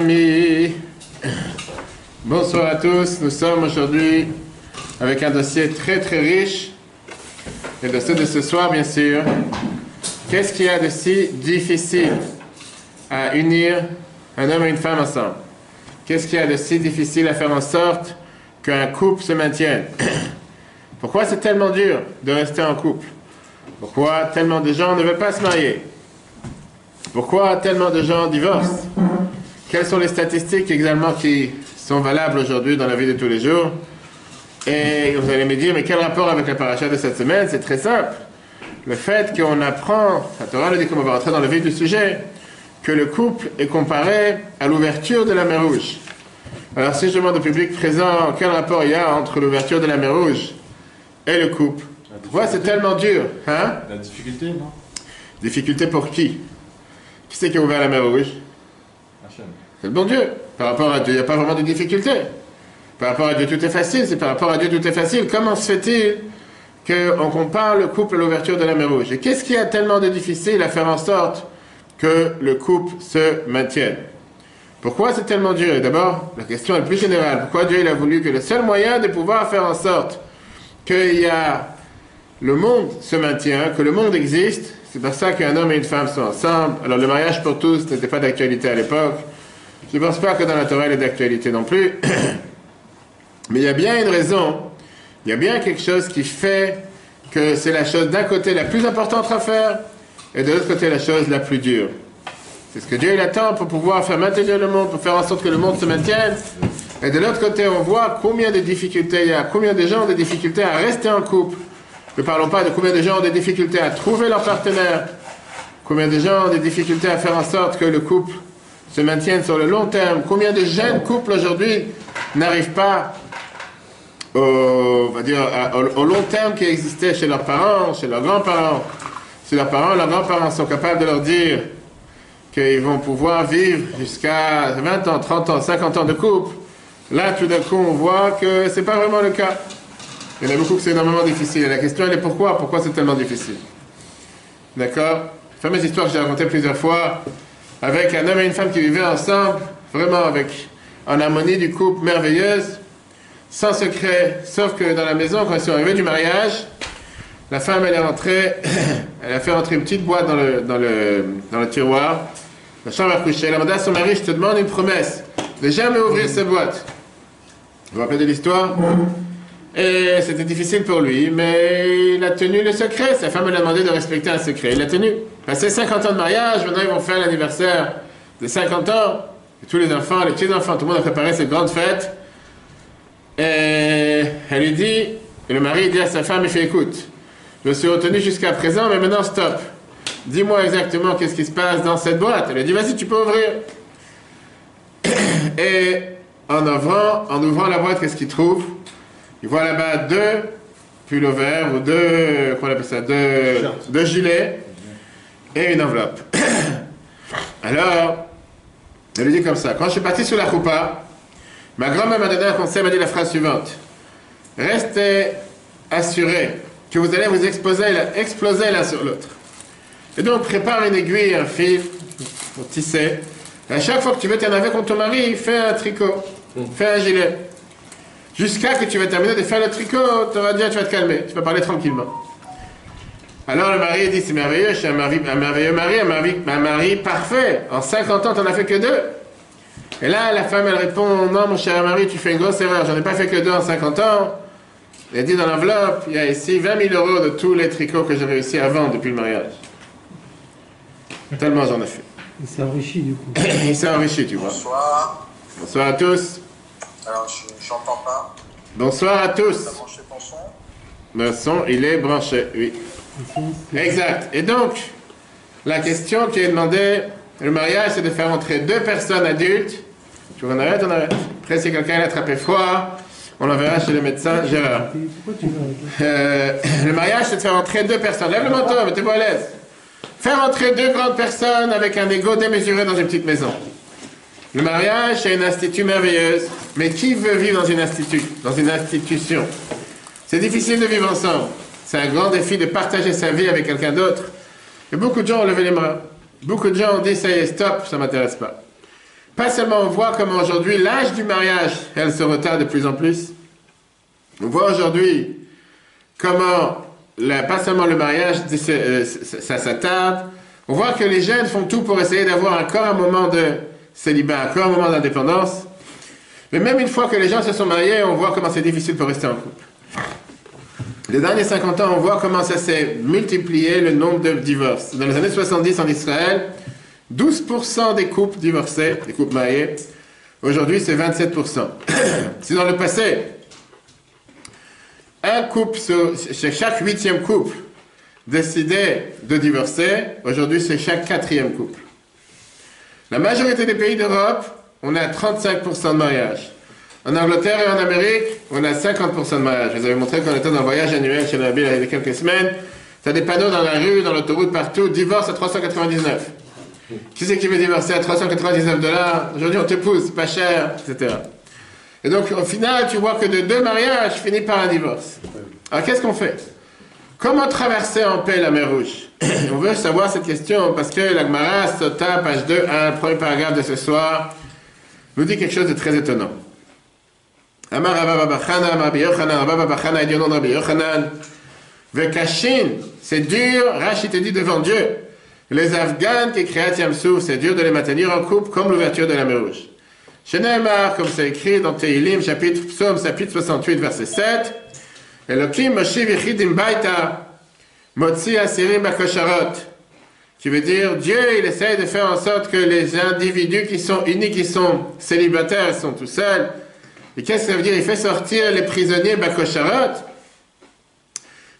Amis, bonsoir à tous. Nous sommes aujourd'hui avec un dossier très très riche. Le dossier de ce soir, bien sûr. Qu'est-ce qu'il y a de si difficile à unir un homme et une femme ensemble? Qu'est-ce qu'il y a de si difficile à faire en sorte qu'un couple se maintienne? Pourquoi c'est tellement dur de rester en couple? Pourquoi tellement de gens ne veulent pas se marier? Pourquoi tellement de gens divorcent? Quelles sont les statistiques également qui sont valables aujourd'hui dans la vie de tous les jours? Et vous allez me dire, mais quel rapport avec la paracha de cette semaine? C'est très simple. Le fait qu'on apprend, la Torah nous dit qu'on va rentrer dans le vif du sujet, que le couple est comparé à l'ouverture de la mer Rouge. Alors si je demande au public présent quel rapport il y a entre l'ouverture de la mer Rouge et le couple, pourquoi c'est tellement dur hein? La difficulté, non? Difficulté pour qui? Qui c'est qui a ouvert la mer Rouge? C'est le bon Dieu. Par rapport à Dieu, il n'y a pas vraiment de difficulté. Par rapport à Dieu, tout est facile. C'est par rapport à Dieu, tout est facile. Comment se fait-il qu'on compare le couple à l'ouverture de la mer Rouge? Et qu'est-ce qu'il y a tellement de difficile à faire en sorte que le couple se maintienne? Pourquoi c'est tellement dur? D'abord, la question est plus générale. Pourquoi Dieu il a voulu que le seul moyen de pouvoir faire en sorte a le monde se maintient, que le monde existe, c'est pour ça qu'un homme et une femme sont ensemble. Alors le mariage pour tous n'était pas d'actualité à l'époque. Je ne pense pas que dans la Torah il est d'actualité non plus. Mais il y a bien une raison, il y a bien quelque chose qui fait que c'est la chose d'un côté la plus importante à faire et de l'autre côté la chose la plus dure. C'est ce que Dieu il attend pour pouvoir faire maintenir le monde, pour faire en sorte que le monde se maintienne. Et de l'autre côté, on voit combien de difficultés il y a, combien de gens ont des difficultés à rester en couple. Ne parlons pas de combien de gens ont des difficultés à trouver leur partenaire, combien de gens ont des difficultés à faire en sorte que le couple se maintienne sur le long terme, combien de jeunes couples aujourd'hui n'arrivent pas au, va dire, au long terme qui existait chez leurs parents, chez leurs grands-parents? Si leurs parents, leurs grands-parents sont capables de leur dire qu'ils vont pouvoir vivre jusqu'à 20 ans, 30 ans, 50 ans de couple, là tout d'un coup on voit que c'est pas vraiment le cas. Il y en a beaucoup que c'est énormément difficile. Et la question elle est pourquoi? Pourquoi c'est tellement difficile? D'accord? Fameuse histoire que j'ai racontée plusieurs fois avec un homme et une femme qui vivaient ensemble, vraiment avec en harmonie du couple merveilleuse, sans secret, sauf que dans la maison, quand ils sont arrivés du mariage, la femme elle a fait rentrer une petite boîte dans le, dans le, dans le tiroir, la chambre à coucher, elle a demandé à son mari, je te demande une promesse, de jamais ouvrir cette boîte. Vous vous rappelez de l'histoire? Et c'était difficile pour lui, mais il a tenu le secret. Sa femme lui a demandé de respecter un secret. Il l'a tenu. Passé 50 ans de mariage, maintenant ils vont faire l'anniversaire de 50 ans. Et tous les enfants, les petits-enfants, tout le monde a préparé cette grande fête. Et elle lui dit, et le mari dit à sa femme, il fait écoute, je me suis retenu jusqu'à présent, mais maintenant stop. Dis-moi exactement qu'est-ce qui se passe dans cette boîte. Elle lui dit, vas-y, tu peux ouvrir. Et en ouvrant, en ouvrant la boîte, qu'est-ce qu'il trouve? Il voit là-bas deux pulls verts ou deux, appelle ça, deux, deux gilets et une enveloppe. Alors, elle lui dit comme ça, quand je suis parti sur la choupa, ma grand-mère m'a donné un conseil, m'a dit la phrase suivante. Restez assurés que vous allez vous exposer, exploser l'un sur l'autre. Et donc, prépare une aiguille, un fil pour tisser. Et à chaque fois que tu veux t'énerver contre ton mari, fais un tricot, fais un gilet. Jusqu'à que tu vas terminer de faire le tricot, tu vas dire, tu vas te calmer, tu vas parler tranquillement. Alors le mari dit, c'est merveilleux, je suis un, mari, un merveilleux mari, un mari, un mari parfait. En 50 ans, tu n'en as fait que deux. Et là, la femme, elle répond, non, mon cher mari, tu fais une grosse erreur, j'en ai pas fait que deux en 50 ans. Elle dit dans l'enveloppe, il y a ici 20 000 euros de tous les tricots que j'ai réussi à vendre depuis le mariage. Tellement j'en ai fait. Il s'est enrichi du coup. Il s'est enrichi, tu vois. Bonsoir. Bonsoir à tous. Alors, je j'entends pas. Bonsoir à tous. T'as branché ton son? Le son, il est branché, oui. Exact. Et donc, la question qui est demandée, le mariage, c'est de faire entrer deux personnes adultes. Tu veux qu'on arrête, on arrête. Après, si quelqu'un a attrapé froid, on l'enverra chez le médecin Euh, le mariage, c'est de faire entrer deux personnes. Lève le manteau, mettez-vous à l'aise. Faire entrer deux grandes personnes avec un ego démesuré dans une petite maison. Le mariage, c'est une institut merveilleuse. Mais qui veut vivre dans une institut, dans une institution? C'est difficile de vivre ensemble. C'est un grand défi de partager sa vie avec quelqu'un d'autre. Et beaucoup de gens ont levé les mains. Beaucoup de gens ont dit ça y est, stop, ça m'intéresse pas. Pas seulement on voit comment aujourd'hui l'âge du mariage, elle se retarde de plus en plus. On voit aujourd'hui comment, pas seulement le mariage, euh, ça s'attarde. On voit que les jeunes font tout pour essayer d'avoir encore un moment de célibat, encore un moment d'indépendance. Mais même une fois que les gens se sont mariés, on voit comment c'est difficile pour rester en couple. Les derniers 50 ans, on voit comment ça s'est multiplié le nombre de divorces. Dans les années 70 en Israël, 12% des couples divorcés, des couples mariés, aujourd'hui c'est 27%. si dans le passé, un couple, sur, chaque huitième couple, décidait de divorcer, aujourd'hui c'est chaque quatrième couple. La majorité des pays d'Europe, on a 35% de mariage. En Angleterre et en Amérique, on a 50% de mariage. Je vous avais montré qu'on était dans le voyage annuel chez Nabil il y a quelques semaines. Tu as des panneaux dans la rue, dans l'autoroute, partout, divorce à 399. Qui c'est qui veut divorcer à 399 dollars? Aujourd'hui, on t'épouse, pas cher, etc. Et donc, au final, tu vois que de deux mariages finit par un divorce. Alors, qu'est-ce qu'on fait? Comment traverser en paix la mer Rouge? On veut savoir cette question parce que la Gemara, Sota, page 2, 1, premier paragraphe de ce soir, nous dit quelque chose de très étonnant. C'est dur, Rachid te dit devant Dieu. Les Afghans qui créent Yamsou, c'est dur de les maintenir en couple comme l'ouverture de la mer Rouge. Chez Nehemar, comme c'est écrit dans Tehilim, chapitre, chapitre 68, verset 7, Elohim Moshiv Yechidim Baita, Motzi Asirim Bakosharot, qui veut dire Dieu, il essaie de faire en sorte que les individus qui sont unis, qui sont célibataires, sont tout seuls. Et qu'est-ce que ça veut dire? Il fait sortir les prisonniers Bakosharot.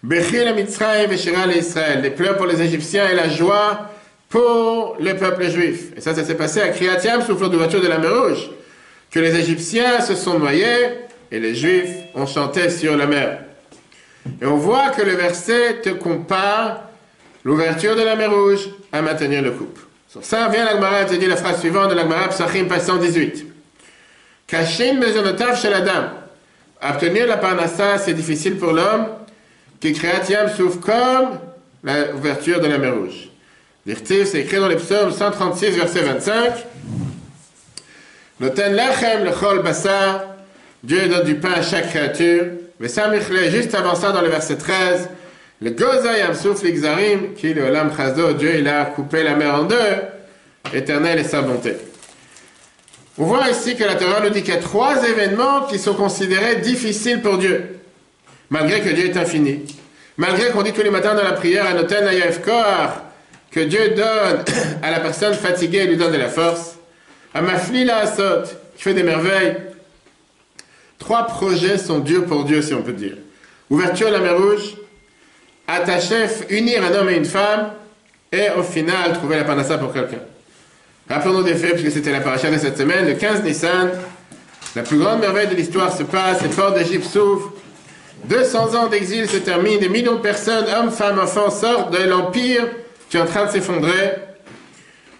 Bechil Mitzrayim Veshira Israël, les pleurs pour les Égyptiens et la joie pour le peuple juif. Et ça, ça s'est passé à Kriyat sous d'ouverture de la mer Rouge, que les Égyptiens se sont noyés et les Juifs ont chanté sur la mer. Et on voit que le verset te compare l'ouverture de la mer Rouge à maintenir le couple. Sur ça vient l'Agmara et te dit la phrase suivante de l'Agmara Psachim passant 18. Kashin mezonotav shel adam. Obtenir la parnassa, c'est difficile pour l'homme qui créatiam souffre comme l'ouverture de la mer Rouge. Dirtiv, c'est écrit dans les psaumes 136, verset 25. Noten lechem lechol basar. Dieu donne du pain à chaque créature. Mais Samichle, juste avant ça, dans le verset 13, le Goza Yamsouf l'Ixarim, qui le Olam Chazo, Dieu il a coupé la mer en deux, éternel et sa bonté. On voit ici que la Torah nous dit qu'il y a trois événements qui sont considérés difficiles pour Dieu, malgré que Dieu est infini. Malgré qu'on dit tous les matins dans la prière à Noten que Dieu donne à la personne fatiguée, il lui donne de la force. À Mafli la Asot, qui fait des merveilles. Trois projets sont durs pour Dieu, si on peut dire. Ouverture à la mer Rouge, attacher, unir un homme et une femme, et au final, trouver la panassa pour quelqu'un. Rappelons-nous des faits, puisque c'était la paracha de cette semaine, le 15 Nissan, la plus grande merveille de l'histoire se passe, les portes d'Égypte s'ouvrent, 200 ans d'exil se terminent, des millions de personnes, hommes, femmes, enfants, sortent de l'empire qui est en train de s'effondrer.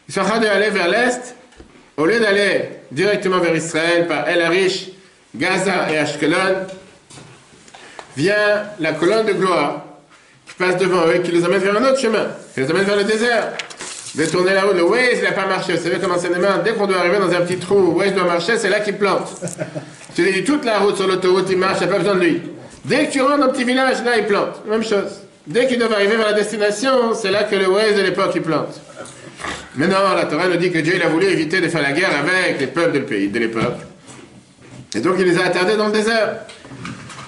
Ils sont en train d'aller vers l'est, au lieu d'aller directement vers Israël par El Arish, Gaza et Ashkelon, vient la colonne de gloire qui passe devant eux, qui les amène vers un autre chemin, qui les amène vers le désert. Détourner la route, le Waze, n'a pas marché. Vous savez comment c'est demain? Dès qu'on doit arriver dans un petit trou où Waze doit marcher, c'est là qu'il plante. Tu dis toute la route sur l'autoroute, il marche, il n'y a pas besoin de lui. Dès que tu rentres dans un petit village, là, il plante. Même chose. Dès qu'ils doivent arriver vers la destination, c'est là que le Waze de l'époque, il plante. Mais non, la Torah nous dit que Dieu il a voulu éviter de faire la guerre avec les peuples de pays, de l'époque. Et donc il les a attardés dans le désert.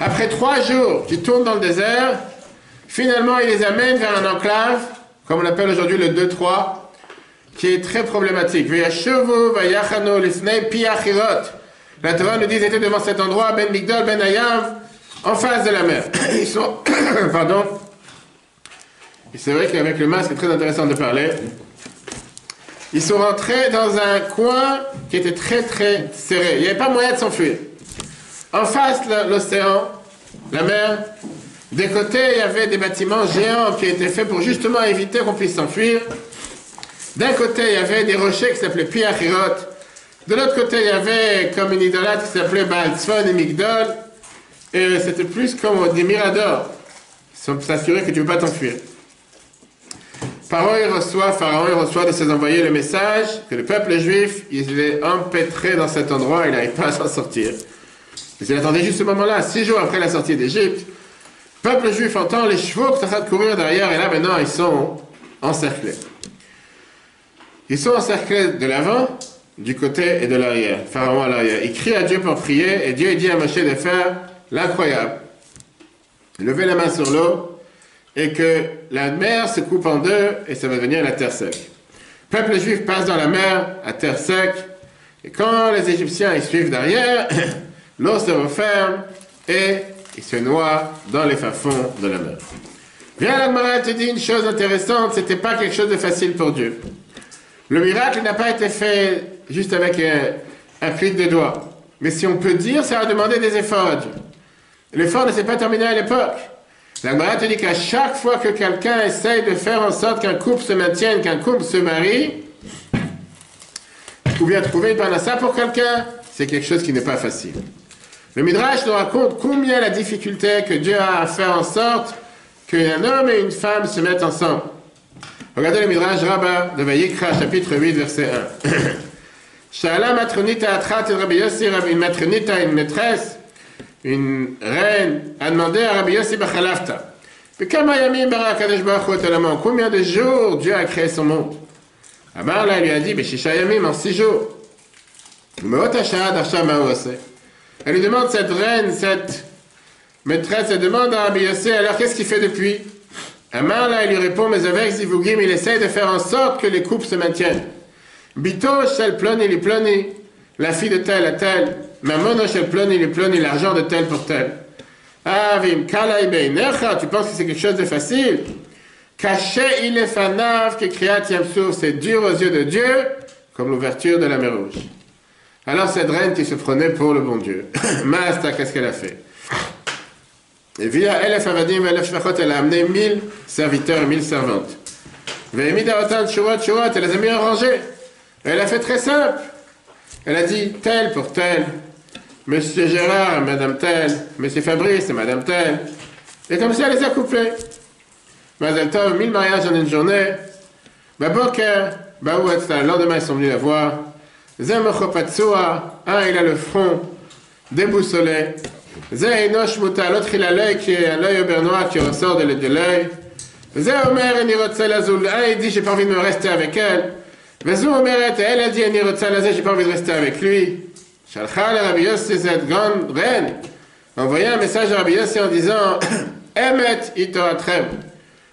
Après trois jours qu'ils tournent dans le désert, finalement il les amène vers un enclave, comme on l'appelle aujourd'hui le 2-3, qui est très problématique. La Torah nous dit qu'ils étaient devant cet endroit, Ben Migdol, Ben Ayav, en face de la mer. Ils sont... Pardon. C'est vrai qu'avec le masque, c'est très intéressant de parler. Ils sont rentrés dans un coin qui était très très serré. Il n'y avait pas moyen de s'enfuir. En face, l'océan, la mer. Des côtés, il y avait des bâtiments géants qui étaient faits pour justement éviter qu'on puisse s'enfuir. D'un côté, il y avait des rochers qui s'appelaient Piachirot. De l'autre côté, il y avait comme une idolâtre qui s'appelait Baal et Migdol. Et c'était plus comme des miradors. S'assurer que tu ne peux pas t'enfuir. Pharaon il reçoit, Pharaon reçoit de ses envoyés le message que le peuple juif, il est empêtré dans cet endroit, il n'arrive pas à s'en sortir. Il attendait juste ce moment-là, six jours après la sortie d'Égypte. Le peuple juif entend les chevaux qui sont en de courir derrière, et là maintenant ils sont encerclés. Ils sont encerclés de l'avant, du côté et de l'arrière. Pharaon à l'arrière. Il crie à Dieu pour prier, et Dieu dit à Moshe de faire l'incroyable. Lever la main sur l'eau, et que la mer se coupe en deux, et ça va devenir la terre sec. Le peuple juif passe dans la mer à terre sec, et quand les Égyptiens ils suivent derrière, l'eau se referme, et ils se noient dans les fins de la mer. Viens, l'Agmara te dit une chose intéressante, c'était pas quelque chose de facile pour Dieu. Le miracle n'a pas été fait juste avec un, un de doigts. Mais si on peut dire, ça a demandé des efforts à Dieu. L'effort ne s'est pas terminé à l'époque. La te dit qu'à chaque fois que quelqu'un essaye de faire en sorte qu'un couple se maintienne, qu'un couple se marie, ou bien trouver une ça pour quelqu'un, c'est quelque chose qui n'est pas facile. Le Midrash nous raconte combien la difficulté que Dieu a à faire en sorte qu'un homme et une femme se mettent ensemble. Regardez le Midrash Rabbah de Vayikra, chapitre 8, verset 1. Shala matronita atrat et Rabbi Yossi, une matronita, une maîtresse, une reine, a demandé à Rabbi Yossi Bachalafta. Combien de jours Dieu a créé son monde? Amar là, il lui a dit, en six jours. Elle lui demande, cette reine, cette maîtresse, elle demande à Rabbi alors qu'est-ce qu'il fait depuis? Amar là, il lui répond, mais avec Zivugim, il essaye de faire en sorte que les couples se maintiennent. Bito, shel ploni, li ploni, la fille de tel à tel, mamono shel ploni, li ploni, l'argent de tel pour tel. Avim, kalai beinecha, tu penses que c'est quelque chose de facile? Caché il est fanav, kriat yamsouf, c'est dur aux yeux de Dieu, comme l'ouverture de la mer rouge. Alors cette reine qui se prenait pour le bon Dieu, Masta, qu'est-ce qu'elle a fait? Et via Elef Avadim et Elef Shvachot, elle a amené mille serviteurs et mille servantes. Shurat, elle les a mis en rangée. Elle a fait très simple. Elle a dit tel pour tel. Monsieur Gérard, Madame tel. Monsieur Fabrice et Madame tel. Et comme ça, elle les a couplés. Mazel Tov, mille mariages en une journée. Baboker, le lendemain, ils sont venus la voir. Un, il a le front déboussolé. L'autre il a l'œil qui est un œil au bernois qui ressort de l'œil. Un il dit j'ai pas envie de me rester avec elle. Elle a dit j'ai pas envie de rester avec lui. Rabbi Yossi, cette grande reine, envoyé un message à Rabbi Yossi en disant Emet.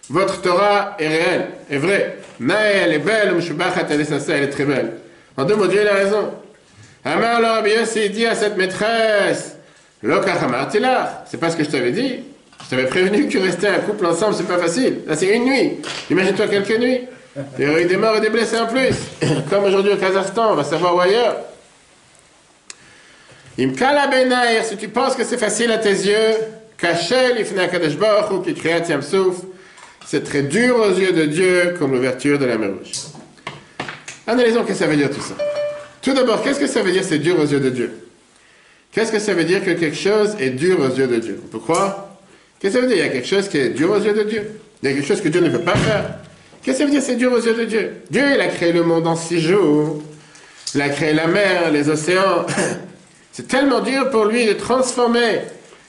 Votre Torah est réelle, est vraie. Elle est belle, elle est très belle. En deux mots, Dieu a raison. Amar le Rabbi Yossi dit à cette maîtresse c'est pas ce que je t'avais dit. Je t'avais prévenu que rester un couple ensemble, c'est pas facile. Là, c'est une nuit. Imagine-toi quelques nuits. Il y aurait eu des morts et des blessés en plus. Comme aujourd'hui au Kazakhstan, on va savoir où ailleurs. Imkala Benair, si tu penses que c'est facile à tes yeux, Kachel Ifna Kadesh Baruch qui créa Tiamsouf, c'est très dur aux yeux de Dieu comme l'ouverture de la mer rouge. Analysons ce que ça veut dire tout ça. Tout d'abord, qu'est-ce que ça veut dire c'est dur aux yeux de Dieu? Qu'est-ce que ça veut dire que quelque chose est dur aux yeux de Dieu? On peut croire? Qu'est-ce que ça veut dire? Il y a quelque chose qui est dur aux yeux de Dieu. Il y a quelque chose que Dieu ne veut pas faire. Qu'est-ce que ça veut dire c'est dur aux yeux de Dieu? Dieu, il a créé le monde en six jours. Il a créé la mer, les océans. C'est tellement dur pour lui de transformer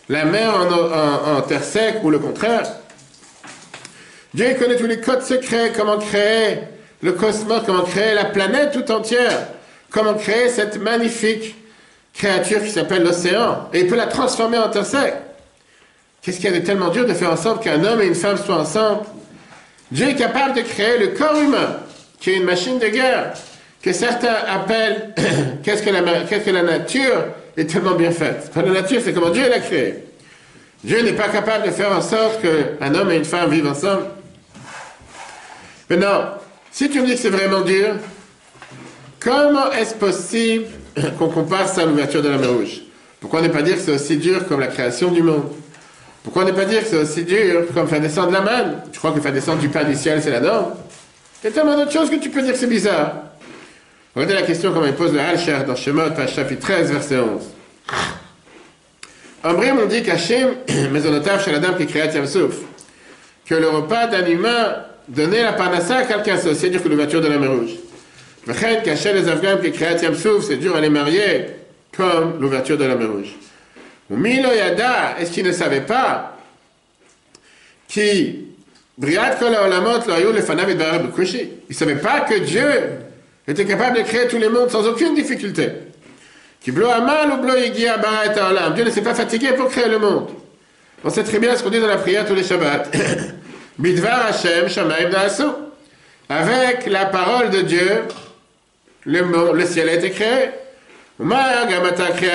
la mer en, terre sec ou le contraire. Dieu connaît tous les codes secrets, comment créer le cosmos, comment créer la planète tout entière, comment créer cette magnifique créature qui s'appelle l'océan, et il peut la transformer en sec. Qu'est-ce qu'il y a de tellement dur de faire en sorte qu'un homme et une femme soient ensemble? Dieu est capable de créer le corps humain, qui est une machine de guerre, que certains appellent qu'est-ce que, la, nature est tellement bien faite. la nature, c'est comment Dieu l'a créé. Dieu n'est pas capable de faire en sorte qu'un homme et une femme vivent ensemble. Maintenant, si tu me dis que c'est vraiment dur, comment est-ce possible qu'on compare ça à l'ouverture de la mer Rouge? Pourquoi ne pas dire que c'est aussi dur comme la création du monde? Pourquoi ne pas dire que c'est aussi dur comme faire descendre la manne? Tu crois que faire descendre du pain du ciel, c'est la norme? Il y a tellement d'autres choses que tu peux dire que c'est bizarre. Regardez la question comme il pose le Halcher dans Shemot, page chapitre 13, verset 11. Ambrim dit qu'Hachem, la dame qui créa Tiamsouf, que le repas d'un humain donner la parnassa à quelqu'un, c'est aussi dur que l'ouverture de la mer rouge. Cacher les Afghans qui créent c'est dur à les marier, comme l'ouverture de la mer rouge. Ou Milo Yada, est-ce qu'il ne savait pas qui Briat Il ne savait pas que Dieu était capable de créer tous les mondes sans aucune difficulté. Qui ou olam. Dieu ne s'est pas fatigué pour créer le monde. On sait très bien ce qu'on dit dans la prière tous les Shabbats. Bidvar Hashem Shamaim Naasu. Avec la parole de Dieu, le, le ciel a été créé. Ma gamata adam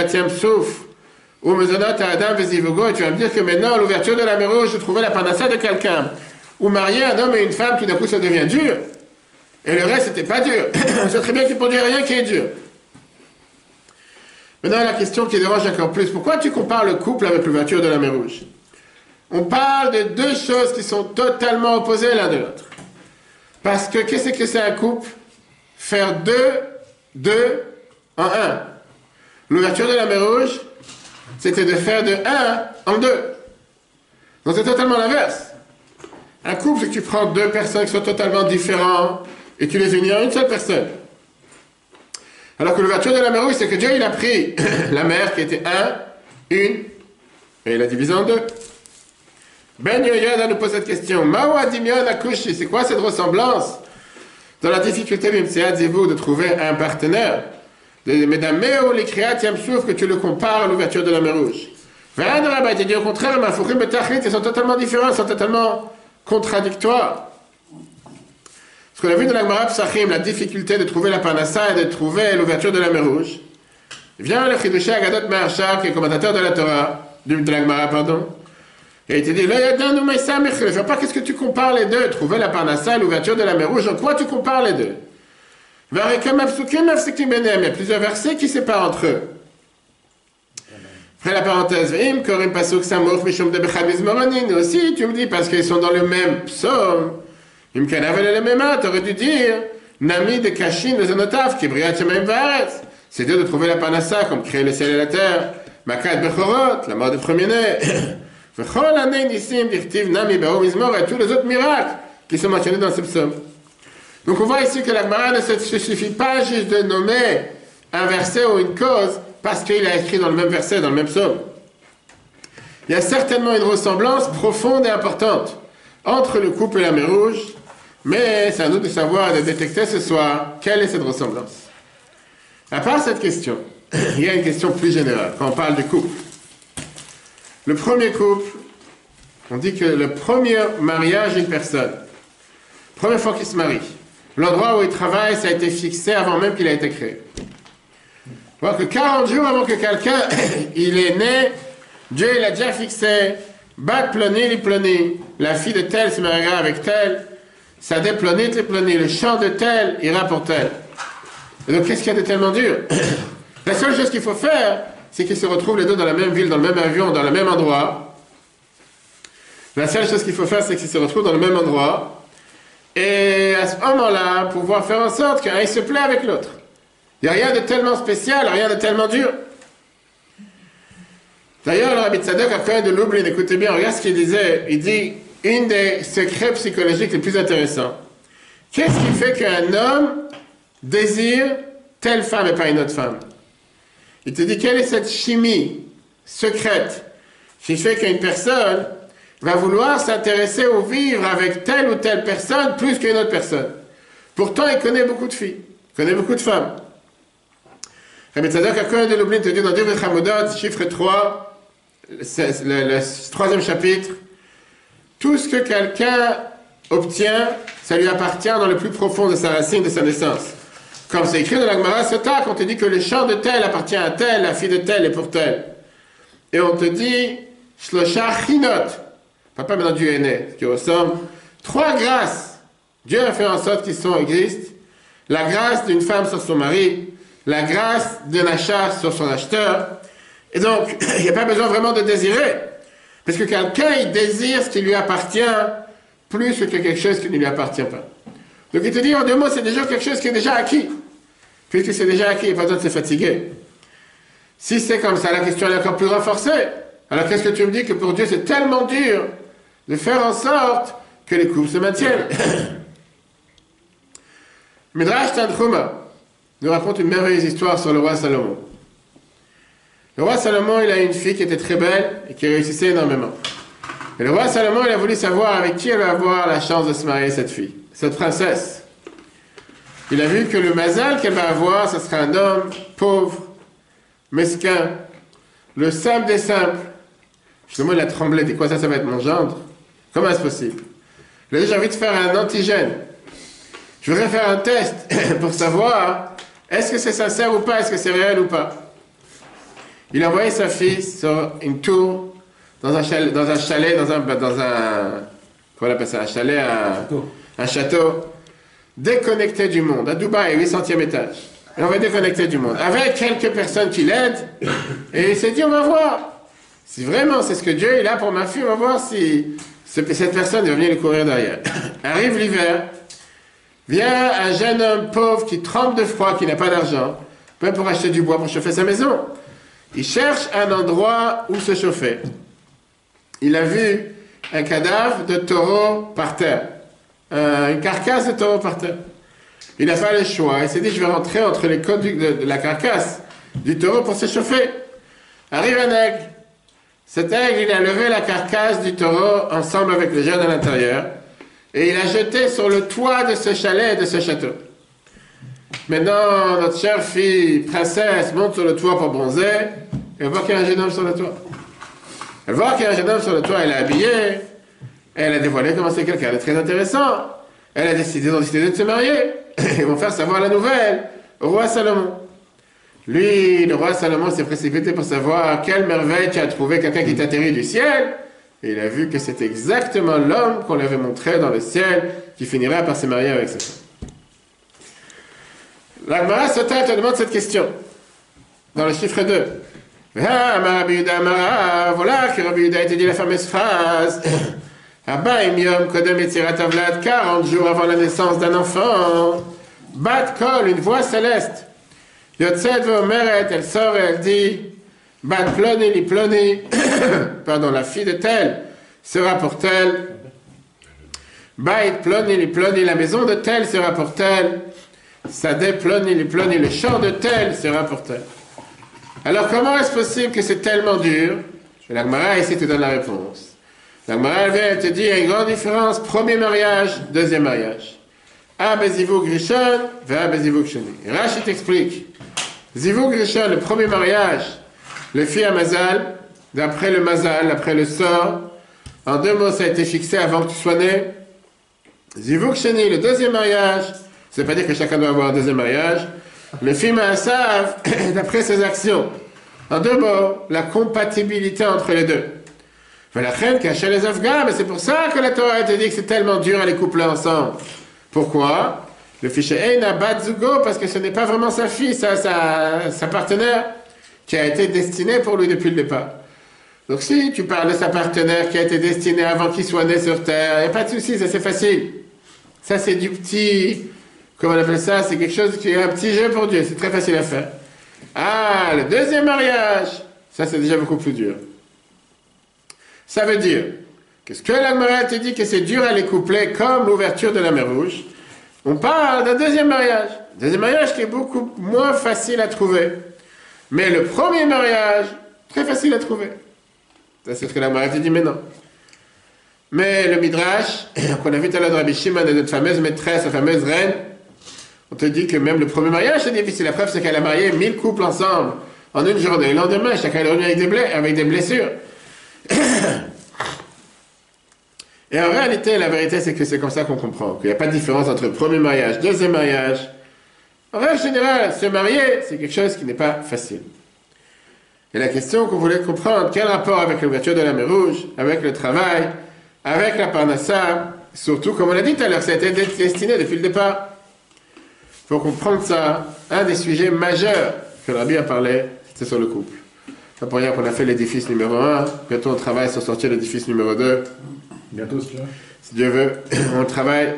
tu vas me dire que maintenant, l'ouverture de la mer rouge, je trouvais la panacée de quelqu'un. Ou marier un homme et une femme, tout d'un coup, ça devient dur. Et le reste, c'était pas dur. Sait très bien qu'il ne dire rien qui est dur. Maintenant, la question qui dérange encore plus, pourquoi tu compares le couple avec l'ouverture de la mer Rouge On parle de deux choses qui sont totalement opposées l'un de l'autre. Parce que qu'est-ce que c'est un couple? Faire deux, deux en un. L'ouverture de la mer Rouge, c'était de faire de un en deux. Donc c'est totalement l'inverse. Un couple, c'est que tu prends deux personnes qui sont totalement différentes et tu les unis en une seule personne. Alors que l'ouverture de la mer rouge, c'est que Dieu, il a pris la mer qui était un, une, et il l'a divisé en deux. Ben Yoyada nous pose cette question. Mawa Dimion Akushi, c'est quoi cette ressemblance? Dans la difficulté, vous de trouver un partenaire. Mesdames, Méo, les créatiens souffrent que tu le compares à l'ouverture de la mer rouge. Il dit au contraire, ils sont totalement différents, ils sont totalement contradictoires. Ce qu'on a vu dans la Gemara Psachim, la difficulté de trouver la panassa et de trouver l'ouverture de la mer Rouge, vient le Chidushé Agadot Maharsha, qui est commentateur de la Torah, de la Gemara, pardon, et Il a dit, euh, je vois pas qu'est-ce que tu compares les deux? Trouver la parnassa, l'ouverture de la mer rouge, en quoi tu compares les deux Il y a plusieurs versets qui séparent entre eux. Après la parenthèse, nous aussi, tu me dis, parce qu'ils sont dans le même psaume, tu aurais dû dire, Nami de Kashin de Zanotav, qui brillent même C'est Dieu de trouver la panassa, comme créer le ciel et la terre. Makat Bechorot, la mort du premier-né. Et. Donc on voit ici que la Gemara ne se suffit pas juste de nommer un verset ou une cause parce qu'il a écrit dans le même verset, dans le même psaume. Il y a certainement une ressemblance profonde et importante entre le couple et la mer rouge, mais c'est à nous de savoir, de détecter ce soir, quelle est cette ressemblance. À part cette question, il y a une question plus générale quand on parle du couple. Le premier couple, on dit que le premier mariage d'une personne, première fois qu'il se marie, l'endroit où il travaille, ça a été fixé avant même qu'il a été créé. voir que 40 jours avant que quelqu'un il est né, Dieu il a déjà fixé, bat ploni, li ploni, la fille de tel se mariera avec tel, ça déplonite les le champ de tel ira pour tel. Et donc qu'est-ce qu'il y a de tellement dur? La seule chose qu'il faut faire, c'est qu'ils se retrouvent les deux dans la même ville, dans le même avion, dans le même endroit. La seule chose qu'il faut faire, c'est qu'ils se retrouvent dans le même endroit. Et à ce moment-là, pouvoir faire en sorte qu'un se plaît avec l'autre. Il n'y a rien de tellement spécial, rien de tellement dur. D'ailleurs, le Rabbi Tzadok a fait de l'oubli, écoutez bien, regarde ce qu'il disait. Il dit, une des secrets psychologiques les plus intéressants. Qu'est-ce qui fait qu'un homme désire telle femme et pas une autre femme? Il te dit quelle est cette chimie secrète qui fait qu'une personne va vouloir s'intéresser ou vivre avec telle ou telle personne plus qu'une autre personne? Pourtant, il connaît beaucoup de filles, il connaît beaucoup de femmes. Rabbi de l'oubli te dit dans Dieu chiffre 3, le, le troisième chapitre, tout ce que quelqu'un obtient, ça lui appartient dans le plus profond de sa racine, de sa naissance. Comme c'est écrit dans la Gemara Sota, quand on te dit que le champ de tel appartient à tel, la fille de tel est pour tel. Et on te dit, Shlosha Chinot, papa maintenant Dieu est né, qui ressemble, trois grâces. Dieu a fait en sorte qu'ils sont existent. La grâce d'une femme sur son mari, la grâce d'un achat sur son acheteur. Et donc, il n'y a pas besoin vraiment de désirer. Parce que quelqu'un, il désire ce qui lui appartient plus que quelque chose qui ne lui appartient pas. Donc il te dit, en deux mots, c'est déjà quelque chose qui est déjà acquis. Puisque c'est déjà acquis, pas besoin de se fatiguer. Si c'est comme ça, la question est encore plus renforcée. Alors qu'est-ce que tu me dis que pour Dieu, c'est tellement dur de faire en sorte que les couples se maintiennent? Midrash Tanchuma nous raconte une merveilleuse histoire sur le roi Salomon. Le roi Salomon, il a une fille qui était très belle et qui réussissait énormément. Et le roi Salomon, il a voulu savoir avec qui elle va avoir la chance de se marier, cette fille, cette princesse. Il a vu que le mazal qu'elle va avoir, ce sera un homme pauvre, mesquin, le simple des simples. Justement, il a tremblé. dit quoi ça, ça va être mon gendre? Comment est-ce possible? Il a dit, j'ai envie de faire un antigène. Je voudrais faire un test pour savoir est-ce que c'est sincère ou pas, est-ce que c'est réel ou pas? Il a envoyé sa fille sur une tour, dans un chalet, dans un, chalet, dans un, dans un comment on appelle ça, un chalet, un, un château, déconnecté du monde, à Dubaï, 800e étage. Et on va déconnecter du monde, avec quelques personnes qui l'aident. Et il s'est dit, on va voir. Si vraiment c'est ce que Dieu est là pour ma fille, on va voir si cette personne va venir lui courir derrière. Arrive l'hiver, vient un jeune homme pauvre qui trempe de froid, qui n'a pas d'argent, même pour acheter du bois pour chauffer sa maison. Il cherche un endroit où se chauffer. Il a vu un cadavre de taureau par terre, une carcasse de taureau par terre. Il a fait le choix. Il s'est dit, je vais rentrer entre les côtes de, la carcasse du taureau pour s'échauffer. Arrive un aigle. Cet aigle, il a levé la carcasse du taureau ensemble avec le jeune à l'intérieur et il a jeté sur le toit de ce chalet et de ce château. Maintenant, notre chère fille, princesse, monte sur le toit pour bronzer elle voit qu'il y a un jeune homme sur le toit. Elle voit qu'il y a un jeune homme sur le toit, elle est habillée, elle a dévoilé comment c'est quelqu'un de très intéressant. Elle a décidé, de se marier. Ils vont faire savoir la nouvelle au roi Salomon. Lui, le roi Salomon s'est précipité pour savoir quelle merveille tu as trouvé quelqu'un qui t'atterrit du ciel. Et il a vu que c'est exactement l'homme qu'on lui avait montré dans le ciel qui finira par se marier avec sa femme. L'Agmara Sota te demande cette question dans le chiffre 2. Voilà que Rabbi Yuda a été dit la fameuse phrase. 40 jours avant la naissance d'un enfant. Bat kol, une voix céleste. Yotzet Vomeret, elle sort et elle dit Bat ploni li ploni, pardon, la fille de tel sera pour tel. Bait ploni li la maison de tel sera pour tel. Sade ploni li le champ de tel sera pour tel. Alors comment est-ce possible que c'est tellement dur? La Gemara ici te donne la réponse. La Gemara vient te dit il y une grande différence, premier mariage, deuxième mariage. A bezivuk rishon, sheni. Rachid t'explique. Zivuk rishon, le premier mariage, le fit à Mazal, d'après le Mazal, après le sort. En deux mots, ça a été fixé avant que tu sois né. Zivuk sheni, le deuxième mariage, ça veut pas dire que chacun doit avoir un deuxième mariage. Le film Assav, d'après ses actions. En deux mots, la compatibilité entre les deux. Mais c'est pour ça que la Torah a dit que c'est tellement dur à les coupler ensemble. Pourquoi? Le fichier Eina Batzugo, parce que ce n'est pas vraiment sa fille, sa, sa, partenaire, qui a été destinée pour lui depuis le départ. Donc si tu parles de sa partenaire qui a été destinée avant qu'il soit né sur Terre, il n'y a pas de souci, ça c'est facile. Ça c'est du petit, comment on appelle ça C'est quelque chose qui est un petit jeu pour Dieu, c'est très facile à faire. Ah, le deuxième mariage, ça c'est déjà beaucoup plus dur. Ça veut dire quest ce que la te dit que c'est dur à les coupler comme l'ouverture de la mer Rouge, on parle d'un deuxième mariage. Deuxième mariage qui est beaucoup moins facile à trouver. Mais le premier mariage, très facile à trouver. C'est ce que la te dit maintenant. Mais le Midrash, qu'on a vu tout à l'heure dans Rabbi Shimon, de notre fameuse maîtresse, la fameuse reine, on te dit que même le premier mariage, c'est difficile. La preuve, c'est qu'elle a marié mille couples ensemble en une journée. Le lendemain, chacun est revenu avec des blessures. Et en réalité, la vérité, c'est que c'est comme ça qu'on comprend, qu'il n'y a pas de différence entre premier mariage, deuxième mariage. En règle générale, se marier, c'est quelque chose qui n'est pas facile. Et la question qu'on voulait comprendre, quel rapport avec l'ouverture de la mer Rouge, avec le travail, avec la parnassa, surtout, comme on l'a dit tout à l'heure, ça a été destiné depuis le départ. Il faut comprendre ça. Un des sujets majeurs que rabbi a parlé, c'était sur le couple. C'est pour rien qu'on a fait l'édifice numéro 1. Bientôt, on travaille sur sortir l'édifice numéro 2. Bientôt, si Dieu veut, on travaille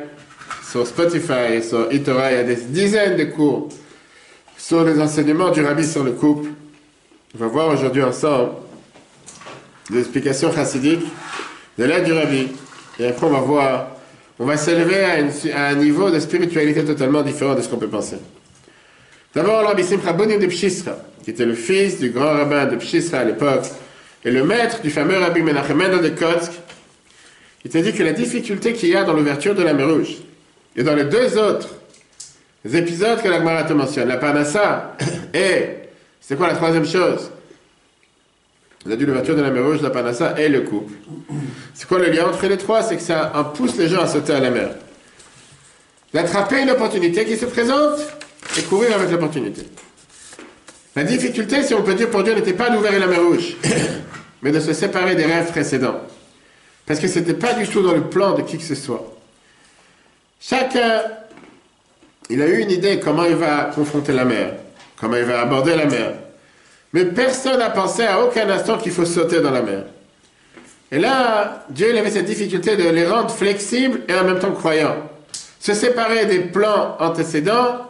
sur Spotify, sur Itora. Il y a des dizaines de cours sur les enseignements du rabbi sur le couple. On va voir aujourd'hui ensemble des explications chassidiques de l'aide du rabbi. Et après, on va voir on va s'élever à, une- à un niveau de spiritualité totalement différent de ce qu'on peut penser. D'abord, Rabbi Simcha Bonim de Pshisra, qui était le fils du grand rabbin de Pshisra à l'époque, et le maître du fameux Rabbi Menachem de Kotsk, il t'a dit que la difficulté qu'il y a dans l'ouverture de la mer Rouge, et dans les deux autres épisodes que la te mentionne, la Parnassa, et c'est quoi la troisième chose? On a dit l'ouverture de la mer Rouge, la Parnassa et le couple. C'est quoi le lien entre les trois? C'est que ça en pousse les gens à sauter à la mer. D'attraper une opportunité qui se présente et courir avec l'opportunité. La difficulté, si on peut dire pour Dieu, n'était pas d'ouvrir la mer Rouge, mais de se séparer des rêves précédents. Parce que ce n'était pas du tout dans le plan de qui que ce soit. Chacun, il a eu une idée comment il va confronter la mer, comment il va aborder la mer. Mais personne n'a pensé à aucun instant qu'il faut sauter dans la mer. Et là, Dieu il avait cette difficulté de les rendre flexibles et en même temps croyants. Se séparer des plans antécédents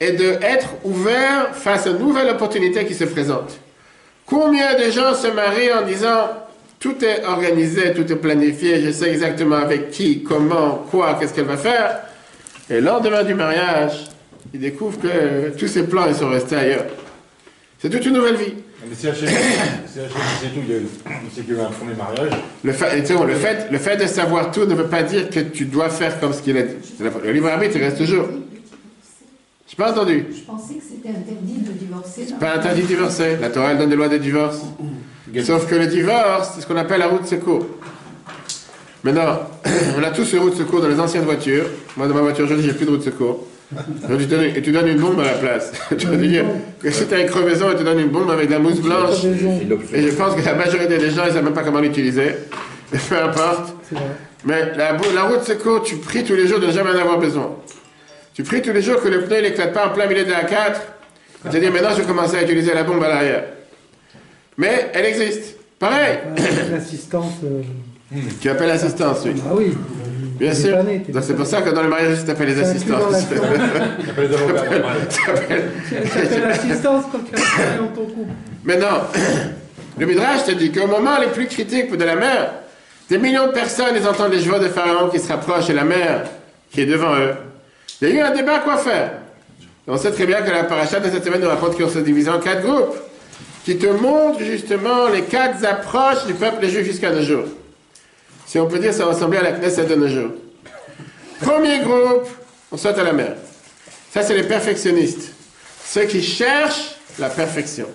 et de être ouvert face à une nouvelle opportunité qui se présente. Combien de gens se marient en disant tout est organisé, tout est planifié, je sais exactement avec qui, comment, quoi, qu'est-ce qu'elle va faire. Et le lendemain du mariage, ils découvrent que tous ces plans ils sont restés ailleurs. C'est toute une nouvelle vie. Mais Hachem sait tout, c'est qu'il y a un premier mariage. Le fait, et tu sais, le, fait, le fait de savoir tout ne veut pas dire que tu dois faire comme ce qu'il a dit. C'est Le libre arbitre, il reste toujours. Je pas entendu. Je pensais que c'était interdit de divorcer. Pas interdit de divorcer. La Torah elle donne des lois de divorce. Sauf que le divorce, c'est ce qu'on appelle la route de secours. Maintenant, on a tous une route de secours dans les anciennes voitures. Moi, dans ma voiture aujourd'hui, j'ai plus de route de secours. Donc, tu donnes- et tu donnes une bombe à la place. tu veux dire? Que si tu as une crevaison et tu donnes une bombe avec de la mousse blanche, et je pense que la majorité des gens, ils savent même pas comment l'utiliser. Mais Peu importe. Mais la, la route secours, tu pries tous les jours de ne jamais en avoir besoin. Tu pries tous les jours que le pneu n'éclate pas en plein milieu de la 4. Tu te dis, maintenant, je vais commencer à utiliser la bombe à l'arrière. Mais elle existe. Pareil. L'assistance. euh, Tu appelles l'assistance, oui. Ah oui. Bien sûr. c'est pour ça que dans le mariage, tu appelles les assistances. Tu appelles- l'assistance quand tu as dans ton couple. Maintenant, le Midrash te dit qu'au moment les plus critiques de la mer, des millions de personnes, ils entendent les joies de Pharaon qui se rapprochent et la mer qui est devant eux. Il y a eu un débat quoi faire. On sait très bien que la paracha de cette semaine nous raconte qu'on se divise en quatre groupes, qui te montrent justement les quatre approches du peuple juif jusqu'à nos jours. Si on peut dire, ça ressemblait à la Knesset de nos jours. Premier groupe, on saute à la mer. Ça, c'est les perfectionnistes. Ceux qui cherchent la perfection.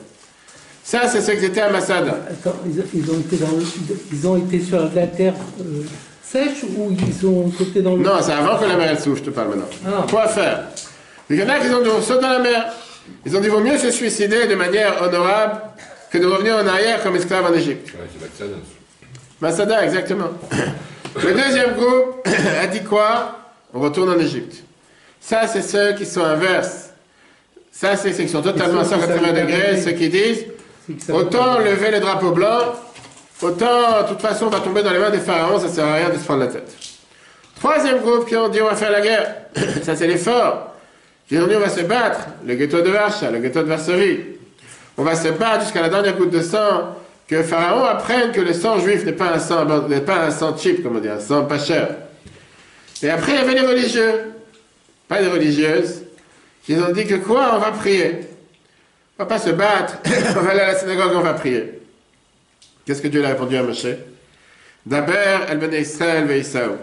Ça, c'est ceux qui étaient à Masada. Attends, ils ont été sur la terre euh, sèche ou ils ont sauté dans le. Non, c'est avant que la mer elle s'ouvre, je te parle maintenant. Ah. Quoi faire? Il y en a qui ont saute dans la mer. Ils ont dit vaut mieux se suicider de manière honorable que de revenir en arrière comme esclave en Égypte. Ouais, c'est. Masada, exactement. Le deuxième groupe a dit quoi? On retourne en Égypte. Ça, c'est ceux qui sont inverses. Ça, c'est ceux qui sont totalement à Ils sont 180 degrés, ceux qui disent Autant lever le drapeau blanc, autant, de toute façon, on va tomber dans les mains des pharaons, ça sert à rien de se prendre la tête. Troisième groupe qui ont dit on va faire la guerre, ça c'est les forts. Ont dit on va se battre, le ghetto de Vacha, le ghetto de Varsovie. On va se battre jusqu'à la dernière goutte de sang, que Pharaon apprenne que le sang juif n'est pas un sang, n'est pas un sang cheap, comme on dit, un sang pas cher. Et après, il y avait les religieux, pas les religieuses, qui ont dit que quoi On va prier. On va pas se battre, on va aller à la synagogue, on va prier. Qu'est-ce que Dieu a répondu à Moshe? D'abord, El Ben Israël Veïsaou.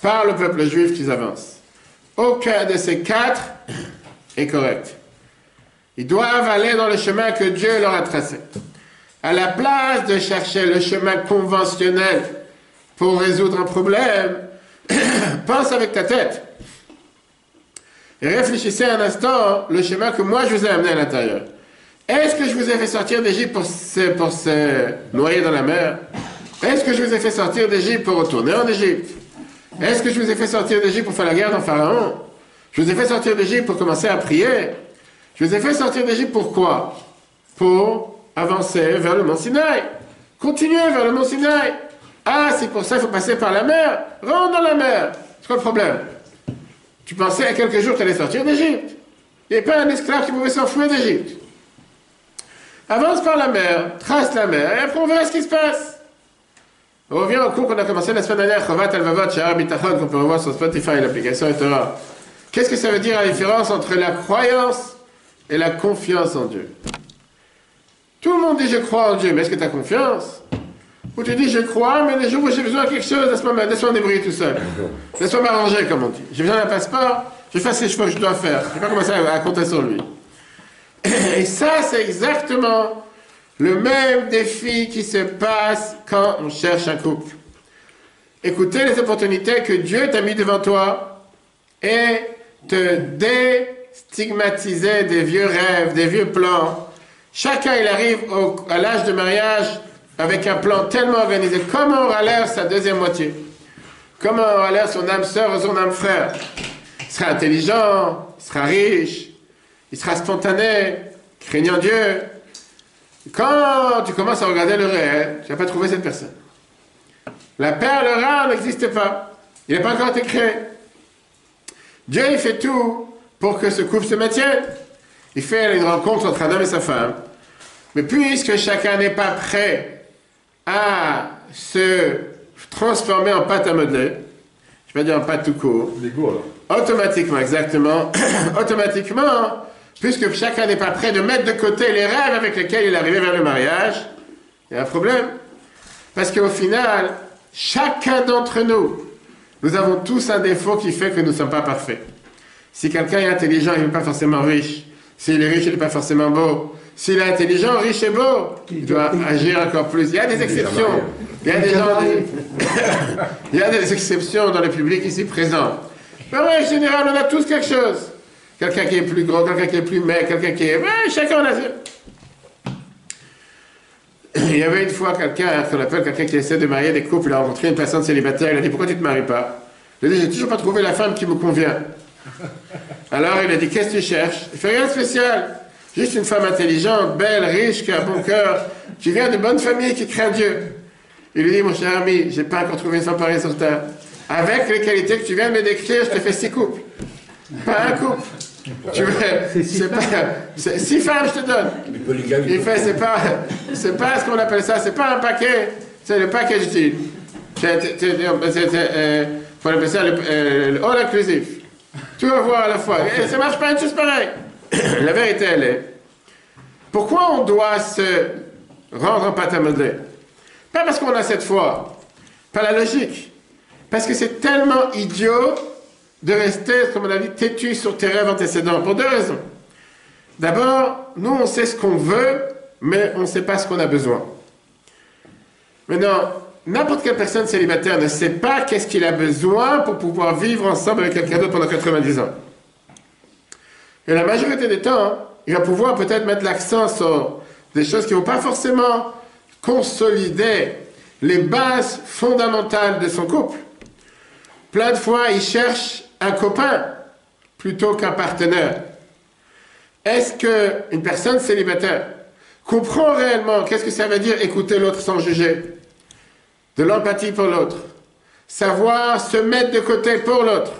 Par le peuple juif qu'ils avancent. Aucun de ces quatre est correct. Ils doivent aller dans le chemin que Dieu leur a tracé. À la place de chercher le chemin conventionnel pour résoudre un problème, pense avec ta tête. Et réfléchissez un instant le chemin que moi je vous ai amené à l'intérieur. Est-ce que je vous ai fait sortir d'Égypte pour se, pour se noyer dans la mer? Est-ce que je vous ai fait sortir d'Égypte pour retourner en Égypte? Est-ce que je vous ai fait sortir d'Égypte pour faire la guerre dans Pharaon? Je vous ai fait sortir d'Égypte pour commencer à prier Je vous ai fait sortir d'Égypte pourquoi Pour avancer vers le mont Sinaï. Continuer vers le mont Sinaï. Ah, c'est pour ça qu'il faut passer par la mer. Rentre dans la mer. C'est quoi le problème? Tu pensais à quelques jours que tu allais sortir d'Égypte. Il n'y avait pas un esclave qui pouvait s'enfuir d'Égypte. Avance par la mer, trace la mer, et après on verra ce qui se passe. On au cours qu'on a commencé la semaine dernière, Chovat Al-Vavot, Shahar Bitachon, qu'on peut revoir sur Spotify, l'application Torah. Qu'est-ce que ça veut dire la différence entre la croyance et la confiance en Dieu? Tout le monde dit je crois en Dieu, mais est-ce que tu as confiance? Ou tu dis je crois, mais les jours où j'ai besoin de quelque chose, laisse-moi me débrouiller tout seul. Laisse-moi m'arranger, comme on dit. J'ai besoin d'un passeport, je fais ce que je dois faire. Je ne vais pas commencer à compter sur lui. Et ça, c'est exactement le même défi qui se passe quand on cherche un couple. Écoutez les opportunités que Dieu t'a mis devant toi et te déstigmatiser des vieux rêves, des vieux plans. Chacun, il arrive au- à l'âge de mariage avec un plan tellement organisé. Comment aura l'air sa deuxième moitié? Comment aura l'air son âme sœur ou son âme frère? Il sera intelligent, il sera riche, il sera spontané, craignant Dieu. Quand tu commences à regarder le réel, tu n'as pas trouvé cette personne. La perle rare n'existe pas. Il n'a pas encore été créé. Dieu, il fait tout pour que ce couple se maintienne. Il fait une rencontre entre un homme et sa femme. Mais puisque chacun n'est pas prêt à se transformer en pâte à modeler, je vais dire en pâte tout court, automatiquement, exactement, automatiquement, puisque chacun n'est pas prêt de mettre de côté les rêves avec lesquels il est arrivé vers le mariage, il y a un problème. Parce qu'au final, chacun d'entre nous, nous avons tous un défaut qui fait que nous ne sommes pas parfaits. Si quelqu'un est intelligent, il n'est pas forcément riche. S'il est riche, il n'est pas forcément beau. S'il est intelligent, riche et beau, il doit agir encore plus. Il y a des exceptions. Il y a des gens, il y a des exceptions dans le public ici présent. Mais ouais, en général, on a tous quelque chose. Quelqu'un qui est plus gros, quelqu'un qui est plus maigre, quelqu'un qui est... Ouais, chacun a... Il y avait une fois quelqu'un, qu'on appelle quelqu'un qui essaie de marier des couples, il a rencontré une personne célibataire, il a dit pourquoi tu ne te maries pas? Il a dit j'ai toujours pas trouvé la femme qui me convient. Alors il a dit qu'est-ce que tu cherches? Il fait rien de spécial, juste une femme intelligente, belle, riche, qui a un bon cœur, qui vient de bonne famille, qui craint Dieu. Il lui dit mon cher ami, j'ai pas encore trouvé une femme pareille sur terre. Avec les qualités que tu viens de me décrire, je te fais six couples. Pas un couple. Tu veux, C'est pas, c'est six femmes je te donne. Il fait, c'est pas, c'est pas ce qu'on appelle ça, c'est pas un paquet, c'est le package deal. C'est, c'est, euh, faut appeler ça le, euh, le all inclusif. Tout avoir à la fois. Et ça marche pas une chose pareille. la vérité, elle est, pourquoi on doit se rendre en pâte à modeler Pas parce qu'on a cette foi, pas la logique. Parce que c'est tellement idiot de rester, comme on a dit, têtu sur tes rêves antécédents, pour deux raisons. D'abord, nous, on sait ce qu'on veut, mais on ne sait pas ce qu'on a besoin. Maintenant, n'importe quelle personne célibataire ne sait pas qu'est-ce qu'il a besoin pour pouvoir vivre ensemble avec quelqu'un d'autre pendant 90 ans. Et la majorité des temps, il va pouvoir peut-être mettre l'accent sur des choses qui ne vont pas forcément consolider les bases fondamentales de son couple. Plein de fois, il cherche un copain plutôt qu'un partenaire. Est-ce qu'une personne célibataire comprend réellement qu'est-ce que ça veut dire écouter l'autre sans juger De l'empathie pour l'autre. Savoir se mettre de côté pour l'autre?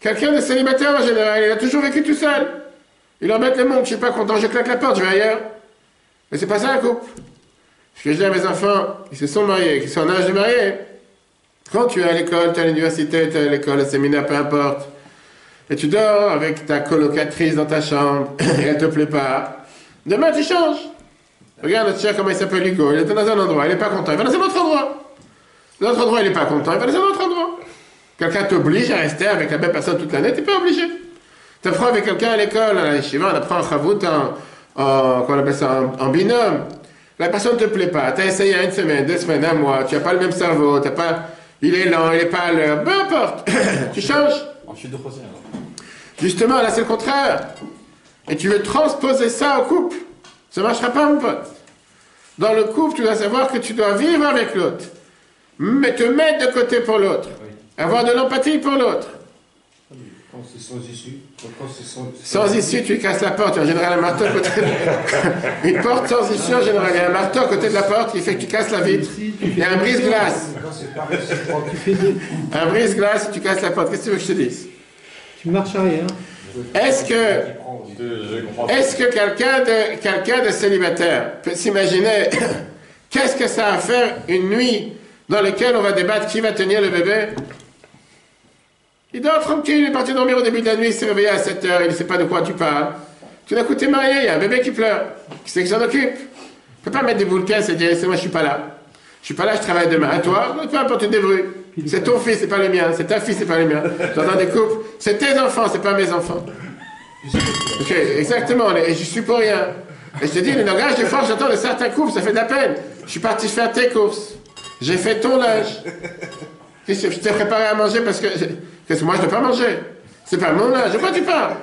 Quelqu'un de célibataire en général, il a toujours vécu tout seul. Il embête le monde, je suis pas content, je claque la porte, je vais ailleurs. Mais c'est pas ça un couple. Ce que je dis à mes enfants, qui se sont mariés, qui sont en âge de marier, quand tu es à l'école, tu es à l'université, tu es à l'école, au séminaire, peu importe, et tu dors avec ta colocatrice dans ta chambre, et elle te plaît pas, demain tu changes. Regarde notre cher, comment il s'appelle Hugo, il était dans un endroit, il n'est pas content, il va dans un autre endroit. L'autre endroit, il n'est pas content, il va dans un autre endroit. Quelqu'un t'oblige à rester avec la même personne toute l'année, tu n'es pas obligé. Tu apprends avec quelqu'un à l'école, à la yeshiva, on apprend en chavout, en, en, en, binôme. La personne ne te plaît pas, tu as essayé une semaine, deux semaines, un mois, tu n'as pas le même cerveau, t'as pas, il est lent, il n'est pas à l'heure, peu importe, tu changes. Justement, là c'est le contraire. Et tu veux transposer ça au couple. Ça ne marchera pas, mon pote. Dans le couple, tu dois savoir que tu dois vivre avec l'autre. Mais te mettre de côté pour l'autre. Avoir de l'empathie pour l'autre. Quand c'est sans issue, quand c'est sans... Issue, tu casses la porte. En général, un marteau à côté de... Une porte sans issue, en général. Il y a un marteau à côté de la porte qui fait que tu casses la vitre. Il y a un brise-glace. Un brise-glace, tu casses la porte. Qu'est-ce que tu veux que je te dise? Tu marches arrière. Est-ce que. Est-ce que quelqu'un de, quelqu'un de célibataire peut s'imaginer qu'est-ce que ça va faire une nuit dans lequel on va débattre qui va tenir le bébé? Il dort tranquille, il est parti dormir au début de la nuit, il s'est réveillé à 7 heures, il ne sait pas de quoi tu parles. Tout d'un coup, t'es marié, il y a un bébé qui pleure. Qui c'est qui s'en occupe? Tu peux pas mettre des boules caisses et dire, c'est moi, je suis pas là. Je suis pas là, je travaille demain. À toi, peu importe, tu débrouilles. C'est ton fils, c'est pas le mien. C'est ta fille, c'est pas le mien. J'entends des couples. C'est tes enfants, c'est pas mes enfants. Ok, exactement. Et je suis pour rien. Et je te dis, le langage de force, j'entends de certains couples, ça fait de la peine. Je suis parti faire tes courses. J'ai fait ton linge. Je t'ai préparé à manger parce que, que moi, je ne dois pas manger. C'est pas mon âge. De quoi tu parles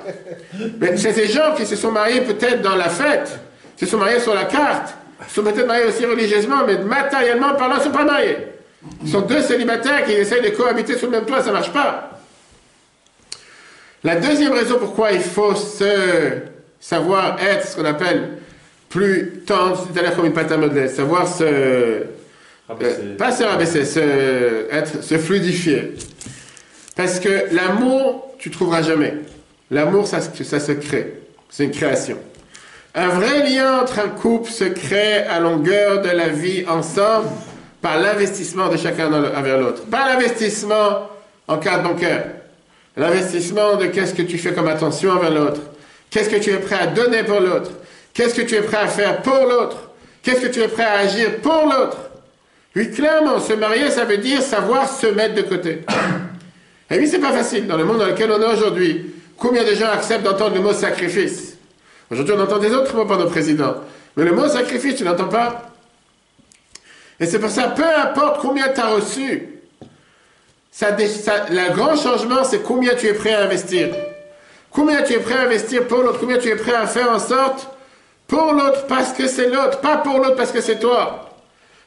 Mais c'est ces gens qui se sont mariés peut-être dans la fête, se sont mariés sur la carte, sont peut-être mariés aussi religieusement, mais matériellement parlant, ils ne sont pas mariés. Ils sont deux célibataires qui essayent de cohabiter sous le même toit, ça ne marche pas. La deuxième raison pourquoi il faut se savoir être ce qu'on appelle plus tendre, c'est-à-dire comme une pâte à modeler, savoir se... euh, pas se rabaisser, se, être, se fluidifier. Parce que l'amour, tu trouveras jamais. L'amour, ça, se- ça se crée. C'est une création. Un vrai lien entre un couple se crée à longueur de la vie ensemble par l'investissement de chacun envers l'autre. Pas l'investissement en carte bancaire. L'investissement de qu'est-ce que tu fais comme attention envers l'autre. Qu'est-ce que tu es prêt à donner pour l'autre. Qu'est-ce que tu es prêt à faire pour l'autre. Qu'est-ce que tu es prêt à agir pour l'autre. Oui, clairement, se marier, ça veut dire savoir se mettre de côté. Et oui, c'est pas facile. Dans le monde dans lequel on est aujourd'hui, combien de gens acceptent d'entendre le mot sacrifice? Aujourd'hui, on entend des autres mots par nos présidents. Mais le mot sacrifice, tu n'entends pas? Et c'est pour ça, peu importe combien tu as reçu, le grand changement, c'est combien tu es prêt à investir. Combien tu es prêt à investir pour l'autre, combien tu es prêt à faire en sorte pour l'autre parce que c'est l'autre, pas pour l'autre parce que c'est toi.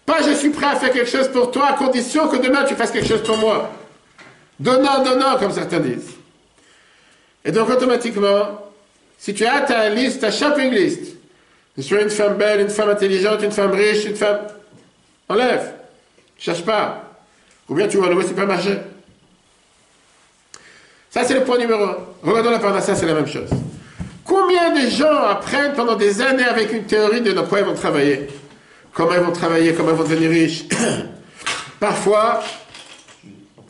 Pas je suis prêt à faire quelque chose pour toi à condition que demain tu fasses quelque chose pour moi. Donnant, donnant, comme certains disent. Et donc automatiquement, si tu as ta liste, ta shopping list, je suis une femme belle, une femme intelligente, une femme riche, une femme... Enlève. Cherche pas. Ou bien tu vas au supermarché. Ça, c'est le point numéro un. Regardons la parnassa, c'est la même chose. Combien de gens apprennent pendant des années avec une théorie de dans quoi ils vont travailler Comment ils vont travailler, comment ils vont devenir riches Parfois,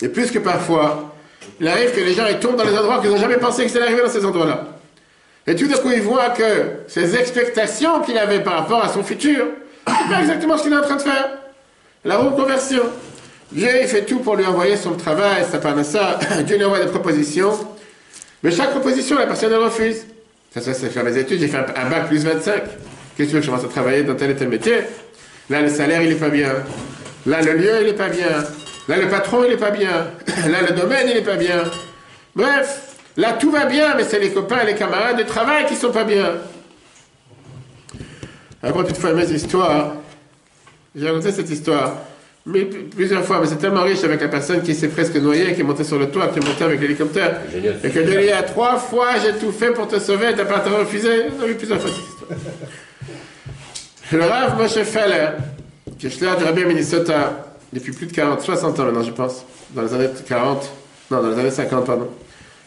et plus que parfois, il arrive que les gens ils tombent dans les endroits qu'ils n'ont jamais pensé que ça allait arriver dans ces endroits-là. Et tout d'un coup, ils voient que ces expectations qu'il avait par rapport à son futur, c'est pas exactement ce qu'il est en train de faire. La reconversion. Dieu, il fait tout pour lui envoyer son travail, sa panassa. Dieu lui envoie des propositions. Mais chaque proposition, la personne elle refuse. Ça, ça, c'est faire mes études, j'ai fait un, un bac plus 25. Qu'est-ce que tu veux que je commence à travailler dans tel et tel métier? Là, le salaire, il est pas bien. Là, le lieu, il est pas bien. Là, le patron, il est pas bien. Là, le domaine, il est pas bien. Bref, là, tout va bien, mais c'est les copains et les camarades de travail qui sont pas bien. Une fois mes histoires. J'ai raconté cette histoire. Mais plusieurs fois, mais c'est tellement riche avec la personne qui s'est presque noyée, qui est montée sur le toit, qui est montée avec l'hélicoptère. Et que Dieu lui a trois fois, j'ai tout fait pour te sauver, t'as pas refusé. On a vu plusieurs fois cette histoire. Le Rav Moshe Feller, qui est Schler du Rabbi à Minnesota, depuis plus de 40, 60 ans maintenant, je pense, dans les années 40, non, dans les années 50, pardon.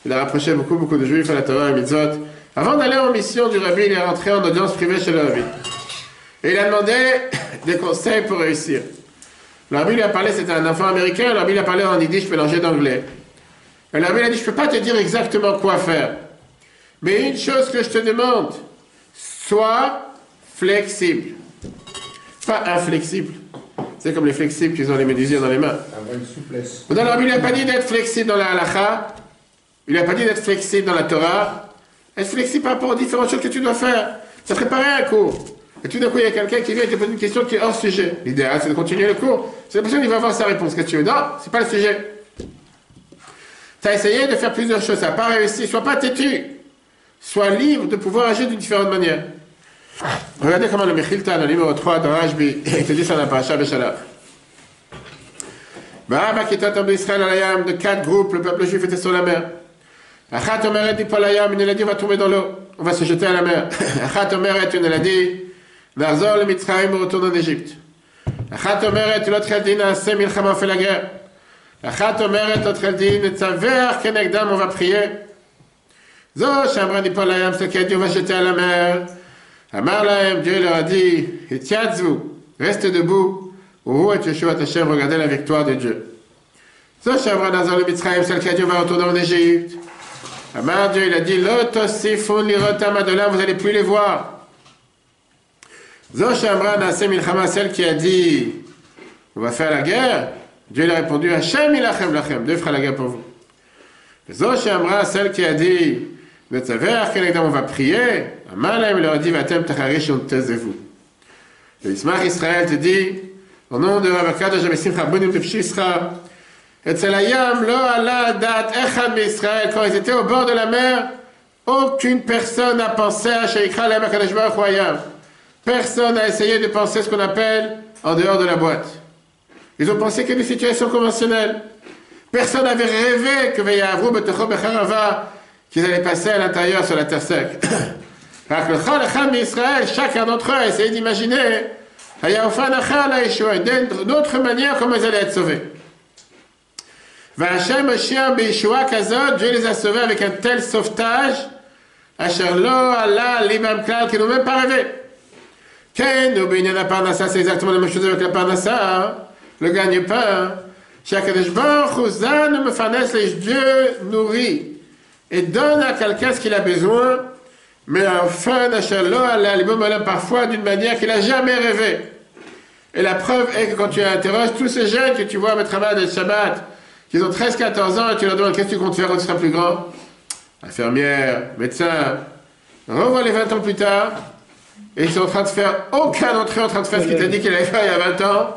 Il a rapproché beaucoup, beaucoup de juifs à la Torah et Mitzvot. Avant d'aller en mission du Rabbi, il est rentré en audience privée chez le Rabbi. Et il a demandé des conseils pour réussir. Le Rabbi lui a parlé, c'était un enfant américain, le Rabbi lui a parlé en yiddish mélangé d'anglais. Et le Rabbi lui a dit, je ne peux pas te dire exactement quoi faire. Mais une chose que je te demande, sois flexible. Pas inflexible. C'est comme les flexibles qui ont les médusiers dans les mains. Une souplesse. Non, le Rabbi lui a pas dit d'être flexible dans la halakha. Il lui a pas dit d'être flexible dans la Torah. Être flexible par rapport aux différentes choses que tu dois faire. Ça préparer un cours. Et tout d'un coup, il y a quelqu'un qui vient et te pose une question qui est hors sujet. L'idéal, c'est de continuer le cours. C'est la personne qui va avoir sa réponse. Qu'est-ce que tu veux? Non, c'est pas le sujet. Tu as essayé de faire plusieurs choses. Ça n'a pas réussi. Sois pas têtu. Sois libre de pouvoir agir d'une différente manière. Regardez comment le Mechilta, le numéro 3 de Rajbi, te dit ça dans la paracha Beshalach. Baba qui t'attend d'Israël à la Yam, de quatre groupes, le peuple juif était sur la mer. Achat Omeret dit pas la Yam, une on va tomber dans l'eau, on va se jeter à la mer. Achat Omeret, une a dit, Verzor le Mitzrayim, retourne en Égypte. Achat Omeret, l'autre elle dit, Naaseh Milchama, on fait la guerre. Achat Omeret, l'autre elle dit, Netzaver Kenegdam, on va prier. Zo, Shamra dit pas la Yam, ce qui a dit, on va jeter à la mer. Amar Lahem, Dieu leur a dit, reste debout. Où et Yeshua Hashem, regardez la victoire de Dieu. Zoshamra Nazar le Mitzrayim, celle dit on va retourner en Égypte. Amar Dieu, il a dit Lotosifun lirotama de là, vous n'allez plus les voir. Zoshamra Nasem Milchama, celle qui a dit on va faire la guerre. Dieu lui a répondu Hashem ilachem lachem, Dieu fera la guerre pour vous. Zoshamra, celle qui a dit on va prier. Amar il leur dit Vatem tacharish, taisez-vous. Le Ismach Israël te dit au nom de Rabakad Jamesimcha Bonim Tefshisra, et Selayam, lo Allah dat echad Israël, quand ils étaient au bord de la mer, aucune personne n'a pensé à Sheikha Lem Akadosh Baruch Personne n'a essayé de penser ce qu'on appelle en dehors de la boîte. Ils ont pensé que des situations conventionnelles. Personne n'avait rêvé que Veyavru Betecho Becharava, qu'ils allaient passer à l'intérieur sur la terre sec. Alors que le Chal Israël, chacun d'entre eux a essayé d'imaginer une autre manière comment ils allaient être sauvés. Dieu les a sauvés avec un tel sauvetage, Allah, Libam Klal, qu'ils n'ont même pas rêvé. C'est exactement la même chose avec la Parnassa, le gagne-pain. Fanès, Dieu nourrit et donne à quelqu'un ce qu'il a besoin mais enfin, Allah, parfois d'une manière qu'il n'a jamais rêvé. Et la preuve est que quand tu interroges tous ces jeunes que tu vois mettre à de Shabbat, qui ont 13-14 ans, et tu leur demandes qu'est-ce que tu comptes faire quand tu seras plus grand? Infirmière, médecin, revois les 20 ans plus tard, et ils sont en train de faire, aucun d'entre eux en train de faire ce qu'il t'a dit qu'il allait faire il y a 20 ans.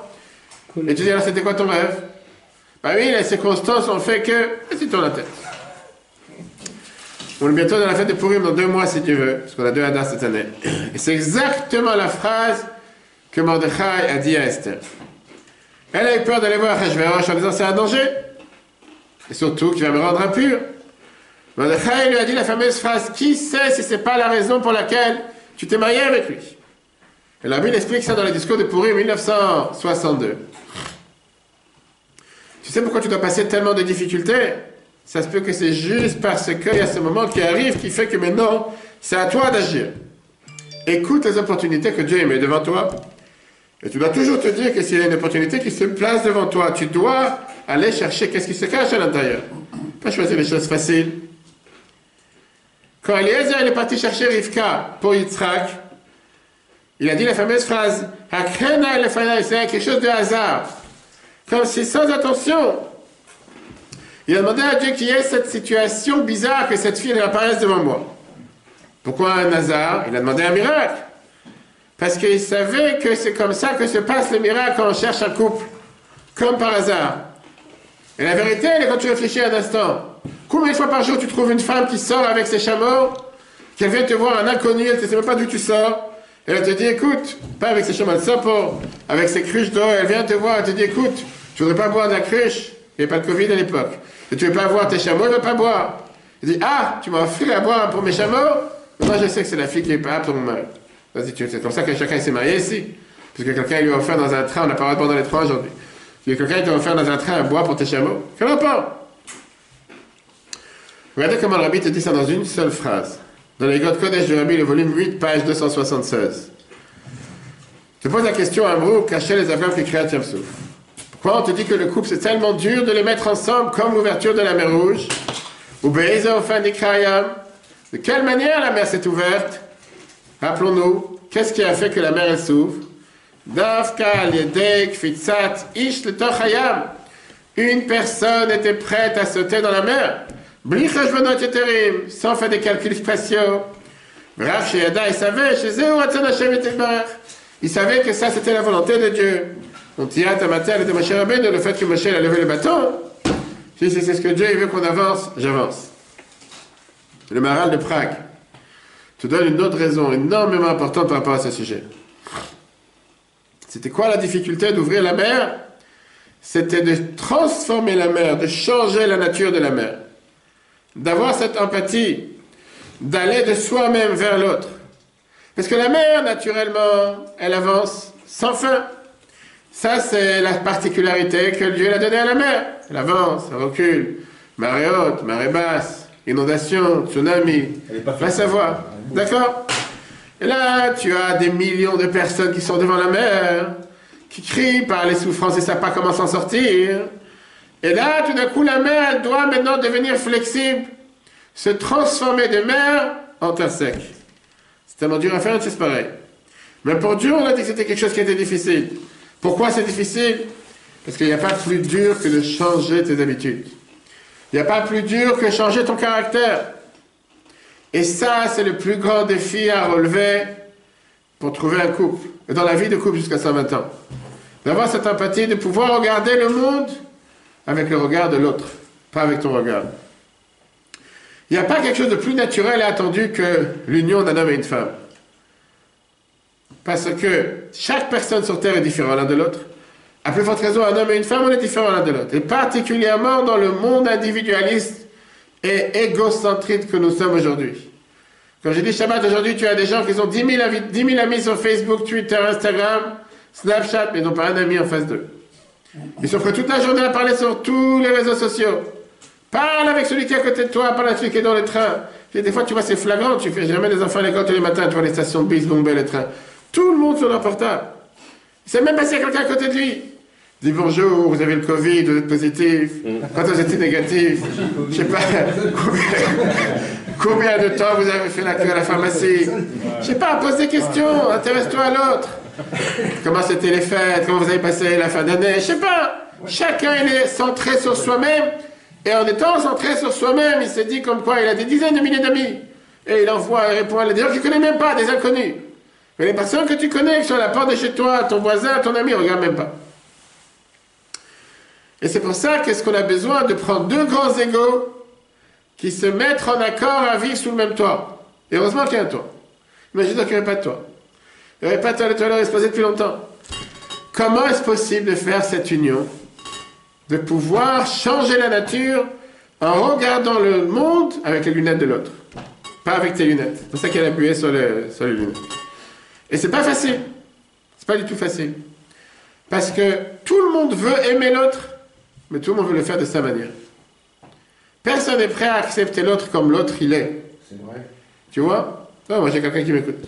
Et tu dis alors c'était quoi ton rêve? Bah oui, les circonstances ont fait que. C'est tourne la tête. On est bientôt dans la fête de Purim, dans deux mois si tu veux, parce qu'on a deux Hadar cette année. Et c'est exactement la phrase que Mordechai a dit à Esther. Elle a eu peur d'aller voir Hachverosh en disant c'est un danger. Et surtout qu'il va me rendre impur. Mordechai lui a dit la fameuse phrase Qui sait si c'est pas la raison pour laquelle tu t'es marié avec lui? Et la Bible explique ça dans le discours de Purim 1962. Tu sais pourquoi tu dois passer tellement de difficultés? Ça se peut que c'est juste parce qu'il y a ce moment qui arrive qui fait que maintenant, c'est à toi d'agir. Écoute les opportunités que Dieu met devant toi. Et tu dois toujours te dire que s'il y a une opportunité qui se place devant toi, tu dois aller chercher qu'est-ce qui se cache à l'intérieur. Pas choisir les choses faciles. Quand Eliezer est parti chercher Rivka pour Yitzhak, il a dit la fameuse phrase c'est quelque chose de hasard. Comme si sans attention, il a demandé à Dieu qu'il y ait cette situation bizarre que cette fille apparaisse devant moi. Pourquoi un hasard? Il a demandé un miracle. Parce qu'il savait que c'est comme ça que se passe le miracle quand on cherche un couple. Comme par hasard. Et la vérité, elle est quand tu réfléchis un instant. Combien de fois par jour tu trouves une femme qui sort avec ses chameaux, qu'elle vient te voir un inconnu, elle ne sait même pas d'où tu sors, elle te dit écoute, pas avec ses chameaux, elle sort pour, avec ses cruches d'eau, elle vient te voir, elle te dit écoute, tu voudrais pas boire de la cruche? Il n'y avait pas de Covid à l'époque. Et tu veux pas boire tes chameaux, il ne veut pas boire. Il dit Ah, tu m'as offert à boire pour mes chameaux Moi, je sais que c'est la fille qui est pas apte pour mari. C'est comme ça que chacun s'est marié ici. Parce que quelqu'un lui a offert dans un train, on n'a pas le droit dans les trains aujourd'hui. Si quelqu'un t'a offert dans un train à boire pour tes chameaux, quel rapport? Regardez comment le rabbi te dit ça dans une seule phrase. Dans les God Kodesh du rabbi, le volume 8, page 276. Je pose la question à vous, cachez les affaires qui créent un Pourquoi on te dit que le couple c'est tellement dur de les mettre ensemble comme l'ouverture de la mer Rouge Ou De quelle manière la mer s'est ouverte? Rappelons-nous, qu'est-ce qui a fait que la mer s'ouvre? Une personne était prête à sauter dans la mer. Sans faire des calculs spatiaux. Il savait que ça c'était la volonté de Dieu. On tient ta matière de Moshe Rabbeinu, le fait que Moshe a levé le bâton. Si c'est ce que Dieu veut qu'on avance, j'avance. Le maral de Prague te donne une autre raison énormément importante par rapport à ce sujet. C'était quoi la difficulté d'ouvrir la mer? C'était de transformer la mer, de changer la nature de la mer. D'avoir cette empathie, d'aller de soi-même vers l'autre. Parce que la mer, naturellement, elle avance sans fin. Ça, c'est la particularité que Dieu a donnée à la mer. Elle avance, elle recule. Marée haute, marée basse, inondation, tsunami. Va savoir. D'accord Et là, tu as des millions de personnes qui sont devant la mer, qui crie par les souffrances et ne savent pas comment s'en sortir. Et là, tout d'un coup, la elle doit maintenant devenir flexible, se transformer de mère en terre sec. C'est tellement dur à faire, c'est pareil. Mais pour Dieu, on a dit que c'était quelque chose qui était difficile. Pourquoi c'est difficile? Parce qu'il n'y a pas plus dur que de changer tes habitudes. Il n'y a pas plus dur que changer ton caractère. Et ça, c'est le plus grand défi à relever pour trouver un couple. Et dans la vie de couple jusqu'à 120 ans. D'avoir cette empathie, de pouvoir regarder le monde avec le regard de l'autre, pas avec ton regard. Il n'y a pas quelque chose de plus naturel et attendu que l'union d'un homme et une femme. Parce que chaque personne sur Terre est différente l'un de l'autre. À plus forte raison, un homme et une femme, on est différents l'un de l'autre. Et particulièrement dans le monde individualiste et égocentrique que nous sommes aujourd'hui. Quand j'ai dit Shabbat, aujourd'hui, tu as des gens qui ont 10 000, amis, 10 000 amis sur Facebook, Twitter, Instagram, Snapchat, mais n'ont pas un ami en face d'eux. Ils sont prêts toute la journée à parler sur tous les réseaux sociaux. Parle avec celui qui est à côté de toi, parle avec celui qui est dans le train. Et des fois, tu vois, c'est flagrant. Tu fais jamais des enfants à l'école tous les matins, tu vois les stations de bus bomber les trains. Tout le monde sur leur portable. Il sait même pas s'il y a quelqu'un à côté de lui. Il dit bonjour, vous avez le Covid, vous êtes positif. Quand vous étiez négatif, je sais pas combien de temps vous avez fait la queue à la pharmacie? Je sais pas, pose des questions, intéresse-toi à l'autre. Comment c'était les fêtes, comment vous avez passé la fin d'année, je sais pas. Chacun il est centré sur soi-même. Et en étant centré sur soi-même, il s'est dit comme quoi il a des dizaines de milliers d'amis. Et il envoie et répond à des gens qu'il ne connaît même pas, des inconnus. Mais les personnes que tu connais, qui sont à la porte de chez toi, ton voisin, ton ami, regarde même pas. Et c'est pour ça qu'est-ce qu'on a besoin de prendre deux grands égaux qui se mettent en accord à vivre sous le même toit. Et heureusement qu'il y a un toit. Imagine qu'il n'y avait pas de toit. Il n'y avait pas de toit, le toit se depuis longtemps. Comment est-ce possible de faire cette union De pouvoir changer la nature en regardant le monde avec les lunettes de l'autre? Pas avec tes lunettes. C'est pour ça qu'elle a appuyé sur, sur les lunettes. Et c'est pas facile. C'est pas du tout facile. Parce que tout le monde veut aimer l'autre, mais tout le monde veut le faire de sa manière. Personne n'est prêt à accepter l'autre comme l'autre il est. C'est vrai. Tu vois? Non, moi j'ai quelqu'un qui m'écoute.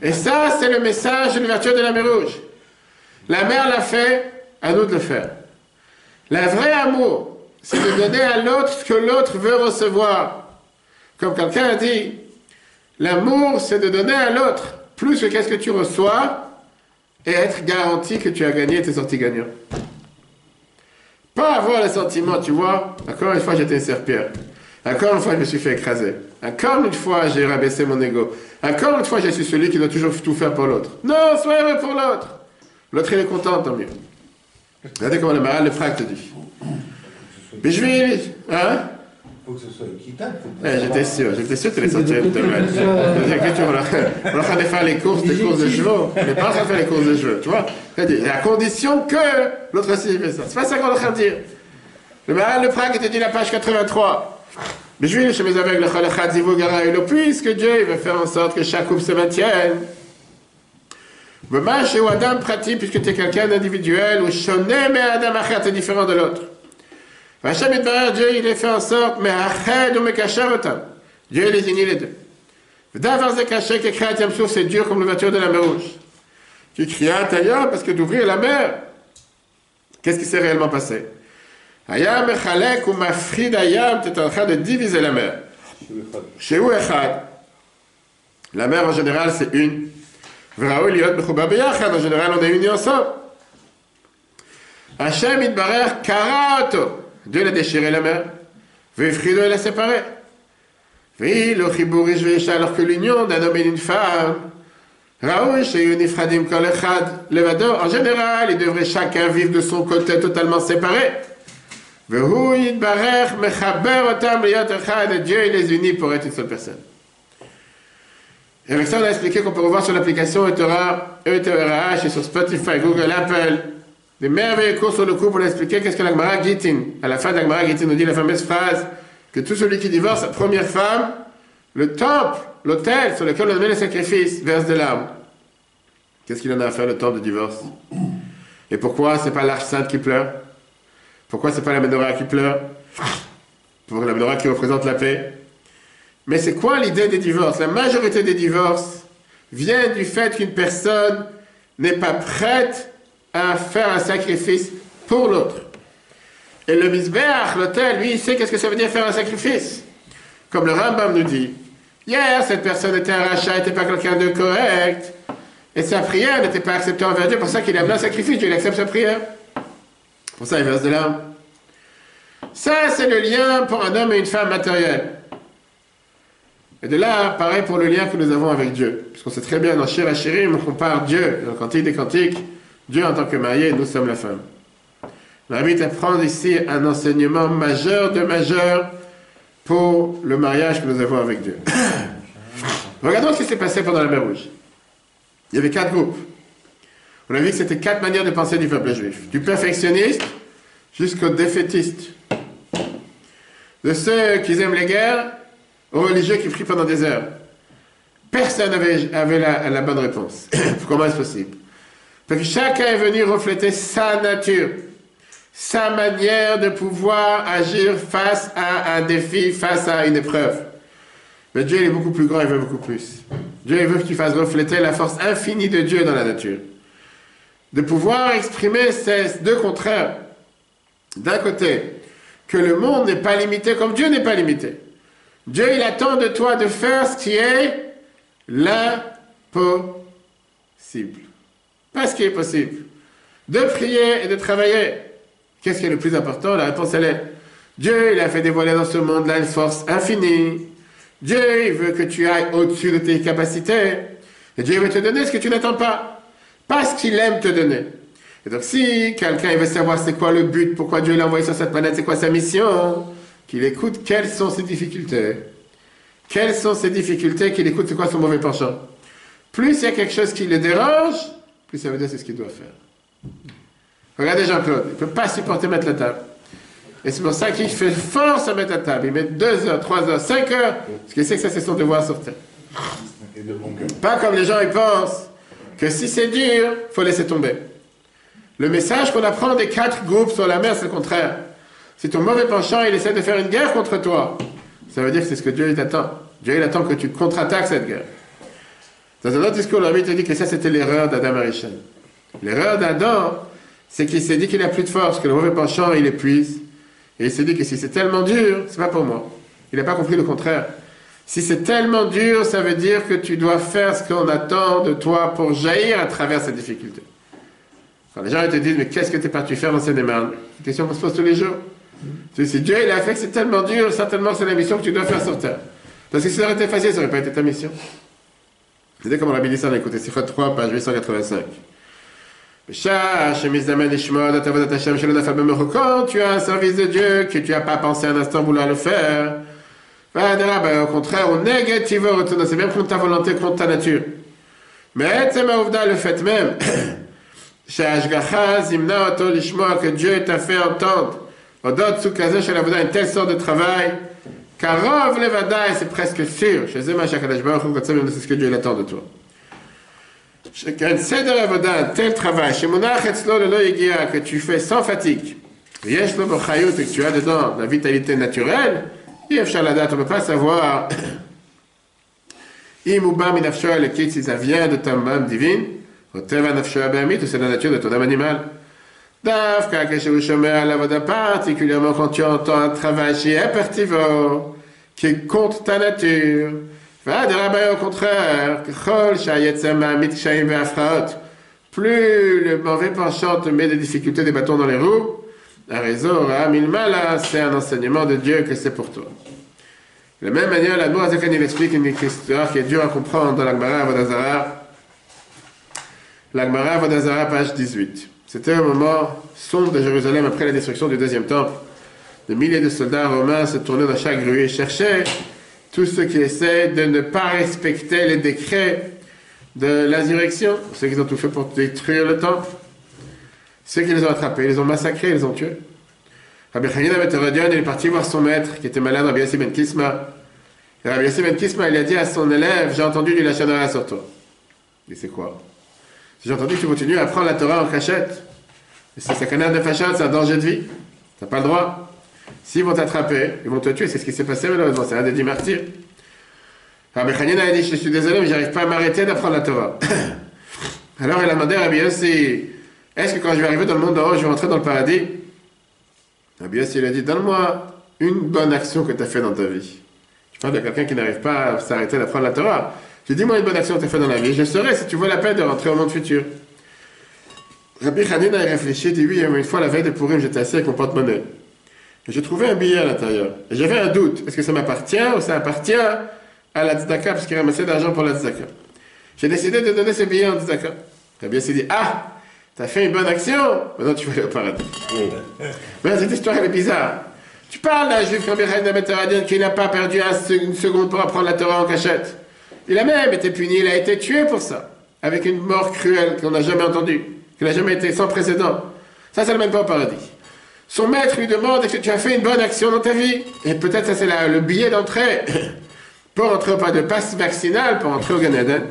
Et ça, c'est le message de l'ouverture de la mer rouge. La mère l'a fait, à nous de le faire. Le vrai amour, c'est de donner à l'autre ce que l'autre veut recevoir. Comme quelqu'un a dit, l'amour, c'est de donner à l'autre plus que qu'est-ce que tu reçois et être garanti que tu as gagné et t'es sorti gagnant. Pas avoir le sentiment, tu vois, encore une fois j'étais une serpillère. Encore une fois je me suis fait écraser. Encore une fois j'ai rabaissé mon ego. Encore une fois je suis celui qui doit toujours tout faire pour l'autre. Non, sois heureux pour l'autre. L'autre il est content, tant mieux. Regardez comment le maral le frère te dit. Mais. Hein? Faut que ce soit équitable. Ouais, j'étais sûr, j'étais sûr que tu allais sortir tomate. On est en train de faire les courses, des courses de chevaux. On n'est pas en train de faire les courses de chevaux, tu vois. C'est à condition que l'autre aussi fait ça. C'est pas ça qu'on est en train de dire. Le maral le Prague était dit la page 83. Mais je chez mes aveugles, le puisque Dieu veut faire en sorte que chaque couple se maintienne. chez Adam pratique, puisque tu es quelqu'un d'individuel, ou Shoné, mais Adam Achat est différent de l'autre. Hachem Dieu, il est fait en sorte, mais Ached ou Mekasharotam. Dieu les unit les deux. D'avoir caché que créat Yamsouf, c'est dur comme l'ouverture de la mer rouge. Tu cries ailleurs parce que d'ouvrir la mer, qu'est-ce qui s'est réellement passé? Ayam Echalek ou Mafrid Ayam, tu es en train de diviser la mer. Chez où Echad La mer en général, c'est une. Vraou Liot En général, on est unis ensemble. Hachem Idbarer Karato. Dieu l'a déchiré la mer. Vefrido, il l'a séparé. Oui, le chibour alors que l'union d'un homme et d'une femme. En général, ils devraient chacun vivre de son côté totalement séparé. Dieu il les unit pour être une seule personne. Et avec ça, on a expliqué qu'on peut revoir sur l'application ETRA, ETRH et sur Spotify, Google, Apple, des merveilleux cours sur le couple pour expliquer qu'est-ce que l'Agmara Gittin. À la fin de l'Agmara Gittin nous dit la fameuse phrase que tout celui qui divorce sa première femme, le temple, l'autel sur lequel on met les sacrifices, verse de larmes. Qu'est-ce qu'il en a à faire le temple de divorce? Et pourquoi c'est pas l'arche sainte qui pleure? Pourquoi c'est pas la menorah qui pleure? Pour la menorah qui représente la paix. Mais c'est quoi l'idée des divorces? La majorité des divorces vient du fait qu'une personne n'est pas prête à faire un sacrifice pour l'autre. Et le misbeach, l'autel, lui, il sait qu'est-ce que ça veut dire faire un sacrifice. Comme le Rambam nous dit, hier, cette personne était un rachat, n'était pas quelqu'un de correct, et sa prière n'était pas acceptée envers Dieu, pour ça qu'il a un sacrifice, Dieu il accepte sa prière. Pour ça, il verse de l'âme. Ça, c'est le lien pour un homme et une femme matériels. Et de là, pareil pour le lien que nous avons avec Dieu. Puisqu'on sait très bien dans Shir Hashirim, on compare Dieu, dans le Cantique des Cantiques, Dieu en tant que marié, nous sommes la femme. J'invite à prendre ici un enseignement majeur de majeur pour le mariage que nous avons avec Dieu. Regardons ce qui s'est passé pendant la mer Rouge. Il y avait quatre groupes. On a vu que c'était quatre manières de penser du peuple juif. Du perfectionniste jusqu'au défaitiste. De ceux qui aiment les guerres aux religieux qui prient pendant des heures. Personne n'avait avait la, la bonne réponse. Comment est-ce possible? Parce que chacun est venu refléter sa nature, sa manière de pouvoir agir face à un défi, face à une épreuve. Mais Dieu il est beaucoup plus grand, il veut beaucoup plus. Dieu il veut que tu fasses refléter la force infinie de Dieu dans la nature. De pouvoir exprimer ces deux contraires. D'un côté, que le monde n'est pas limité comme Dieu n'est pas limité. Dieu, il attend de toi de faire ce qui est l'impossible. Pas ce qui est possible. De prier et de travailler. Qu'est-ce qui est le plus important? La réponse, elle est Dieu, il a fait dévoiler dans ce monde-là une force infinie. Dieu, il veut que tu ailles au-dessus de tes capacités. Et Dieu veut te donner ce que tu n'attends pas. Pas ce qu'il aime te donner. Et donc, si quelqu'un veut savoir c'est quoi le but, pourquoi Dieu l'a envoyé sur cette planète, c'est quoi sa mission, qu'il écoute quelles sont ses difficultés? Quelles sont ses difficultés, qu'il écoute c'est quoi son mauvais penchant? Plus il y a quelque chose qui le dérange, ça veut dire c'est ce qu'il doit faire. Regardez Jean-Claude, il ne peut pas supporter mettre la table. Et c'est pour ça qu'il fait force à mettre la table. Il met 2 heures, 3 heures, 5 heures, parce qu'il sait que ça c'est son devoir sur terre. Pas comme les gens ils pensent que si c'est dur, faut laisser tomber. Le message qu'on apprend des quatre groupes sur la mer, c'est le contraire. Si ton mauvais penchant, il essaie de faire une guerre contre toi, ça veut dire que c'est ce que Dieu il t'attend. Dieu il attend que tu contre-attaques cette guerre. Dans un autre discours, l'ami te dit que ça c'était l'erreur d'Adam Arishon. L'erreur d'Adam, c'est qu'il s'est dit qu'il n'a plus de force, que le mauvais penchant il épuise. Et il s'est dit que si c'est tellement dur, c'est pas pour moi. Il n'a pas compris le contraire. Si c'est tellement dur, ça veut dire que tu dois faire ce qu'on attend de toi pour jaillir à travers cette difficulté. Quand les gens ils te disent, mais qu'est-ce que tu es parti faire dans ces démarches C'est une question qu'on se pose tous les jours. Si Dieu il a fait que c'est tellement dur, certainement c'est la mission que tu dois faire sur terre. Parce que si ça aurait été facile, ça n'aurait pas été ta mission. Dit ça, on a écouté Sifat 3, page 885. Quand tu as un service de Dieu, que tu n'as pas pensé un instant vouloir le faire, ben, au contraire, au négatif, c'est même contre ta volonté, contre ta nature. Mais le fait même, que Dieu t'a fait entendre, une telle sorte de travail, Karov levada, c'est presque sûr, Baruch Hu, c'est ce que Dieu attend de toi. Qu'un seder avoda, un tel travail, chez que tu fais sans fatigue, et que tu as dedans la vitalité naturelle, Yef Shaladat, on ne peut pas savoir, si ça vient de ta âme divine, ou c'est la nature de ton âme animale. Particulièrement quand tu entends un travail qui est pertivore, qui est contre ta nature, au contraire, plus le mauvais penchant te met des difficultés, des bâtons dans les roues, la raison, c'est un enseignement de Dieu que c'est pour toi. De la même manière, la Noazakan il explique une histoire qui est dure à comprendre dans l'Agmara Avodazara. L'Agmara Avodazara, page 18. C'était un moment sombre de Jérusalem après la destruction du deuxième temple. Des milliers de soldats romains se tournaient dans chaque rue et cherchaient tous ceux qui essaient de ne pas respecter les décrets de l'insurrection, ceux qui ont tout fait pour détruire le temple, ceux qui les ont attrapés, ils les ont massacrés, ils les ont tués. Rabbi Hanina il est parti voir son maître qui était malade, Rabbi Yassi ben Kisma. Et Rabbi Yassi ben Kisma, il a dit à son élève, j'ai entendu du lachonara sur toi. Il c'est quoi? J'ai entendu que tu continues à apprendre la Torah en cachette. Et c'est sa canard de fachat, c'est un danger de vie. T'as pas le droit. S'ils vont t'attraper, ils vont te tuer. C'est ce qui s'est passé malheureusement. C'est un des dix martyrs. Rabbi Hanina a dit Je suis désolé, mais j'arrive pas à m'arrêter d'apprendre la Torah. Alors il a demandé à Rabbi Yossi Est-ce que quand je vais arriver dans le monde d'en haut, je vais rentrer dans le paradis? Rabbi Yossi, il a dit, donne-moi une bonne action que tu as fait dans ta vie. Je parle de quelqu'un qui n'arrive pas à s'arrêter d'apprendre la Torah. J'ai dit, moi, une bonne action que tu as fait dans la vie. Je saurais si tu vois la peine de rentrer au monde futur. Rabbi Hanine a réfléchi, dit, oui, une fois, la veille de Purim, j'étais assis avec mon porte-monnaie. Et J'ai trouvé un billet à l'intérieur. Et j'avais un doute. Est-ce que ça m'appartient ou ça appartient à la tzedaka parce qu'il ramassait de l'argent pour la tzedaka? J'ai décidé de donner ce billet en tzedaka. Rabbi s'est dit, ah, t'as fait une bonne action, maintenant tu vas aller au paradis. Mais cette histoire, elle est bizarre. Tu parles d'un juif comme Rabbi Météradien qui n'a pas perdu une seconde pour apprendre la Torah en cachette. Il a même été puni, il a été tué pour ça. Avec une mort cruelle qu'on n'a jamais entendue, qui n'a jamais été sans précédent. Ça, ça ne mène pas au paradis. Son maître lui demande est-ce que tu as fait une bonne action dans ta vie? Et peut-être ça c'est le billet d'entrée pour entrer pas de passe vaccinal pour entrer au Eden.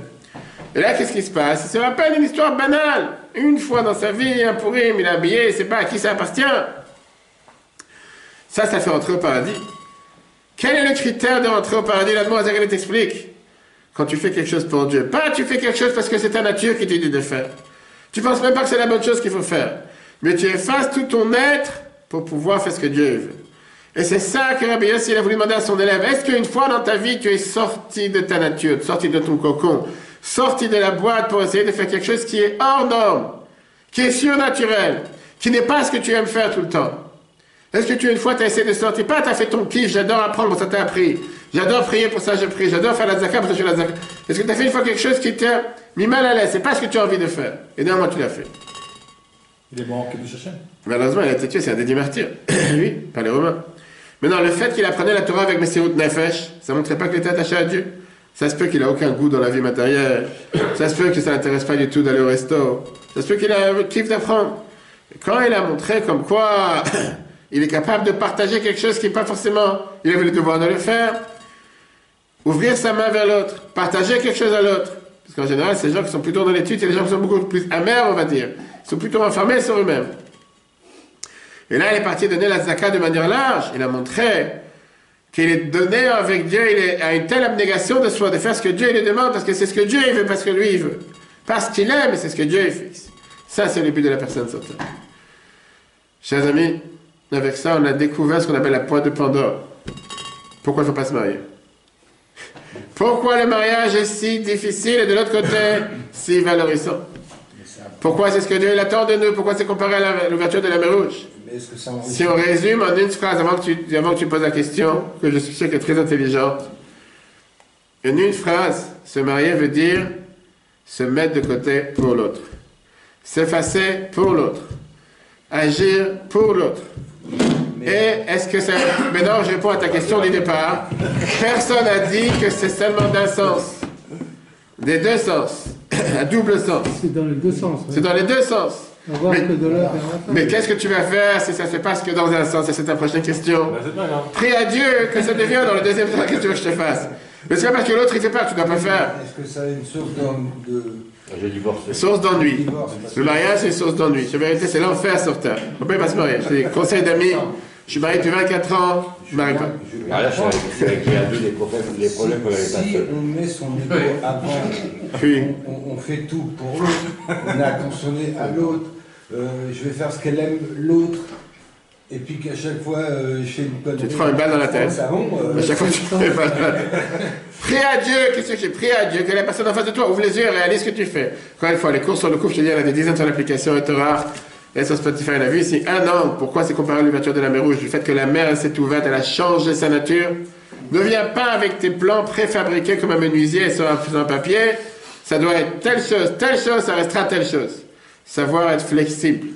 Et là, qu'est-ce qui se passe? Il se rappelle une histoire banale. Une fois dans sa vie, un pourrim, il a un billet, il ne sait pas à qui ça appartient. Ça, ça fait entrer au paradis. Quel est le critère de au paradis? La demoiselle, elle t'explique. Quand tu fais quelque chose pour Dieu. Pas tu fais quelque chose parce que c'est ta nature qui te dit de faire. Tu penses même pas que c'est la bonne chose qu'il faut faire. Mais tu effaces tout ton être pour pouvoir faire ce que Dieu veut. Et c'est ça que Rabbi Yossi a voulu demander à son élève. Est-ce qu'une fois dans ta vie, tu es sorti de ta nature, sorti de ton cocon, sorti de la boîte pour essayer de faire quelque chose qui est hors norme, qui est surnaturel, qui n'est pas ce que tu aimes faire tout le temps? Est-ce que tu, une fois, tu essayé de sortir? Pas, tu as fait ton kiff, j'adore apprendre, ça t'as appris. J'adore prier, pour ça je prie. J'adore faire la zaka, pour ça je fais la zaka. Est-ce que tu as fait une fois quelque chose qui t'a mis mal à l'aise? C'est pas ce que tu as envie de faire. Et néanmoins, tu l'as fait. Il est mort en du Shachem. Malheureusement, il a été tué, c'est un dédié martyr. oui, par les Romains. Maintenant, le fait qu'il apprenait la Torah avec Messirut Nefesh, ça ne montrait pas qu'il était attaché à Dieu. Ça se peut qu'il a aucun goût dans la vie matérielle. Ça se peut que ça l'intéresse pas du tout d'aller au resto. Ça se peut qu'il a le kiff d'apprendre. Quand il a montré comme quoi il est capable de partager quelque chose qui n'est pas forcément, il avait le devoir de le faire, ouvrir sa main vers l'autre, partager quelque chose à l'autre. Parce qu'en général, ces gens qui sont plutôt dans l'étude, c'est les gens qui sont beaucoup plus amers, on va dire. Ils sont plutôt enfermés sur eux-mêmes. Et là, il est parti donner la zaka de manière large. Il a montré qu'il est donné avec Dieu, il est à une telle abnégation de soi, de faire ce que Dieu lui demande, parce que c'est ce que Dieu veut, parce que lui il veut. Parce qu'il aime, c'est ce que Dieu fixe. Ça, c'est le but de la personne terre. Chers amis, avec ça, on a découvert ce qu'on appelle la pointe de Pandore. Pourquoi il ne faut pas se marier? Pourquoi le mariage est si difficile et de l'autre côté, si valorisant? Pourquoi c'est ce que Dieu attend de nous? Pourquoi c'est comparé à l'ouverture de la mer Rouge si on résume en une phrase, avant que, tu, avant que tu poses la question, que je suis sûr qu'elle est très intelligente, en une phrase, se marier veut dire se mettre de côté pour l'autre, s'effacer pour l'autre, agir pour l'autre. Et est-ce que ça... Maintenant, je réponds à ta question du départ. Personne n'a dit que c'est seulement d'un sens. Des deux sens. À double sens. C'est dans les deux sens. C'est dans les deux sens. Mais- qu'est-ce que tu vas faire si ça se passe que dans un sens? Et c'est ta prochaine question. Grave. Prie à Dieu que ça devienne dans le deuxième sens. Qu'est-ce que tu veux que je te fasse Mais c'est pas parce que l'autre il fait pas, tu dois pas faire. Est-ce que ça a une source d'en- de J'ai divorcé. Source d'ennui. Le mariage, c'est une source d'ennui. Vérité, c'est l'enfer sur terre. On peut pas se marier. C'est des conseils d'amis. Je suis marié depuis 24 ans, je ne marie pas. Je- Ah, là, qui a vu les problèmes, les problèmes qu'on avait pas Si on met son ego avant, Oui. on, on fait tout pour l'autre, on est attentionné à l'autre, euh, je vais faire ce qu'elle aime l'autre, et puis qu'à chaque fois euh, je fais une connerie. Tu te prends une balle dans la tête. Ah euh, À chaque fois, tu fais pas Prie à Dieu, qu'est-ce que j'ai Prie à Dieu, que la personne en face de toi ouvre les yeux et réalise ce que tu fais. Encore une fois, les cours sur le couple, je te dis, il y en a des dizaines sur l'application, et rare. Et sur Spotify, on a vu ici un an. Pourquoi c'est comparé à l'ouverture de la mer Rouge Du fait que la mer, s'est ouverte, elle a changé sa nature. Ne viens pas avec tes plans préfabriqués comme un menuisier sur un, sur un papier. Ça doit être telle chose, telle chose, ça restera telle chose. Savoir être flexible.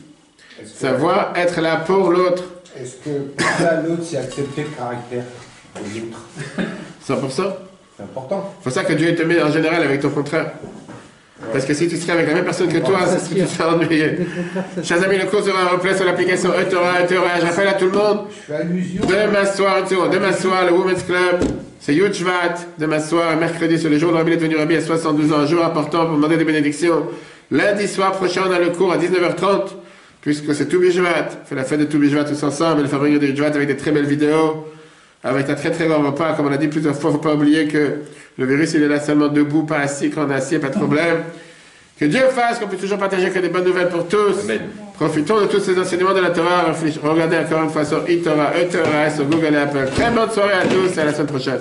que- Savoir être là pour l'autre. Est-ce que là l'autre c'est accepter le caractère de l'autre? 100%. C'est important. C'est pour ça que Dieu te met en général avec ton contraire. Parce que si tu serais avec la même personne que toi, c'est ce que tu serais ennuyé. Chers amis, le cours sera en replay sur l'application Etora, Etora. Je rappelle à tout le monde, demain soir, demain soir, le Women's Club, c'est Yudshvat, demain soir, mercredi, sur le jour de Rabbi est devenu Rabbi à 72 ans, un jour important pour demander des bénédictions. Lundi soir prochain, on a le cours à 19h30, puisque c'est Toubishvat. On fait la fête de Toubishvat tous ensemble, et le fabrique de Yudshvat avec des très belles vidéos, avec un très très grand repas. Comme on a dit plusieurs fois, faut pas oublier que le virus, il est là seulement debout, pas assis. Est assis, pas de problème. Que Dieu fasse qu'on puisse toujours partager que des bonnes nouvelles pour tous. Amen. Profitons de tous ces enseignements de la Torah. Regardez encore une fois sur eTorah, eTorah, sur Google et Apple. Très bonne soirée à tous et à la semaine prochaine.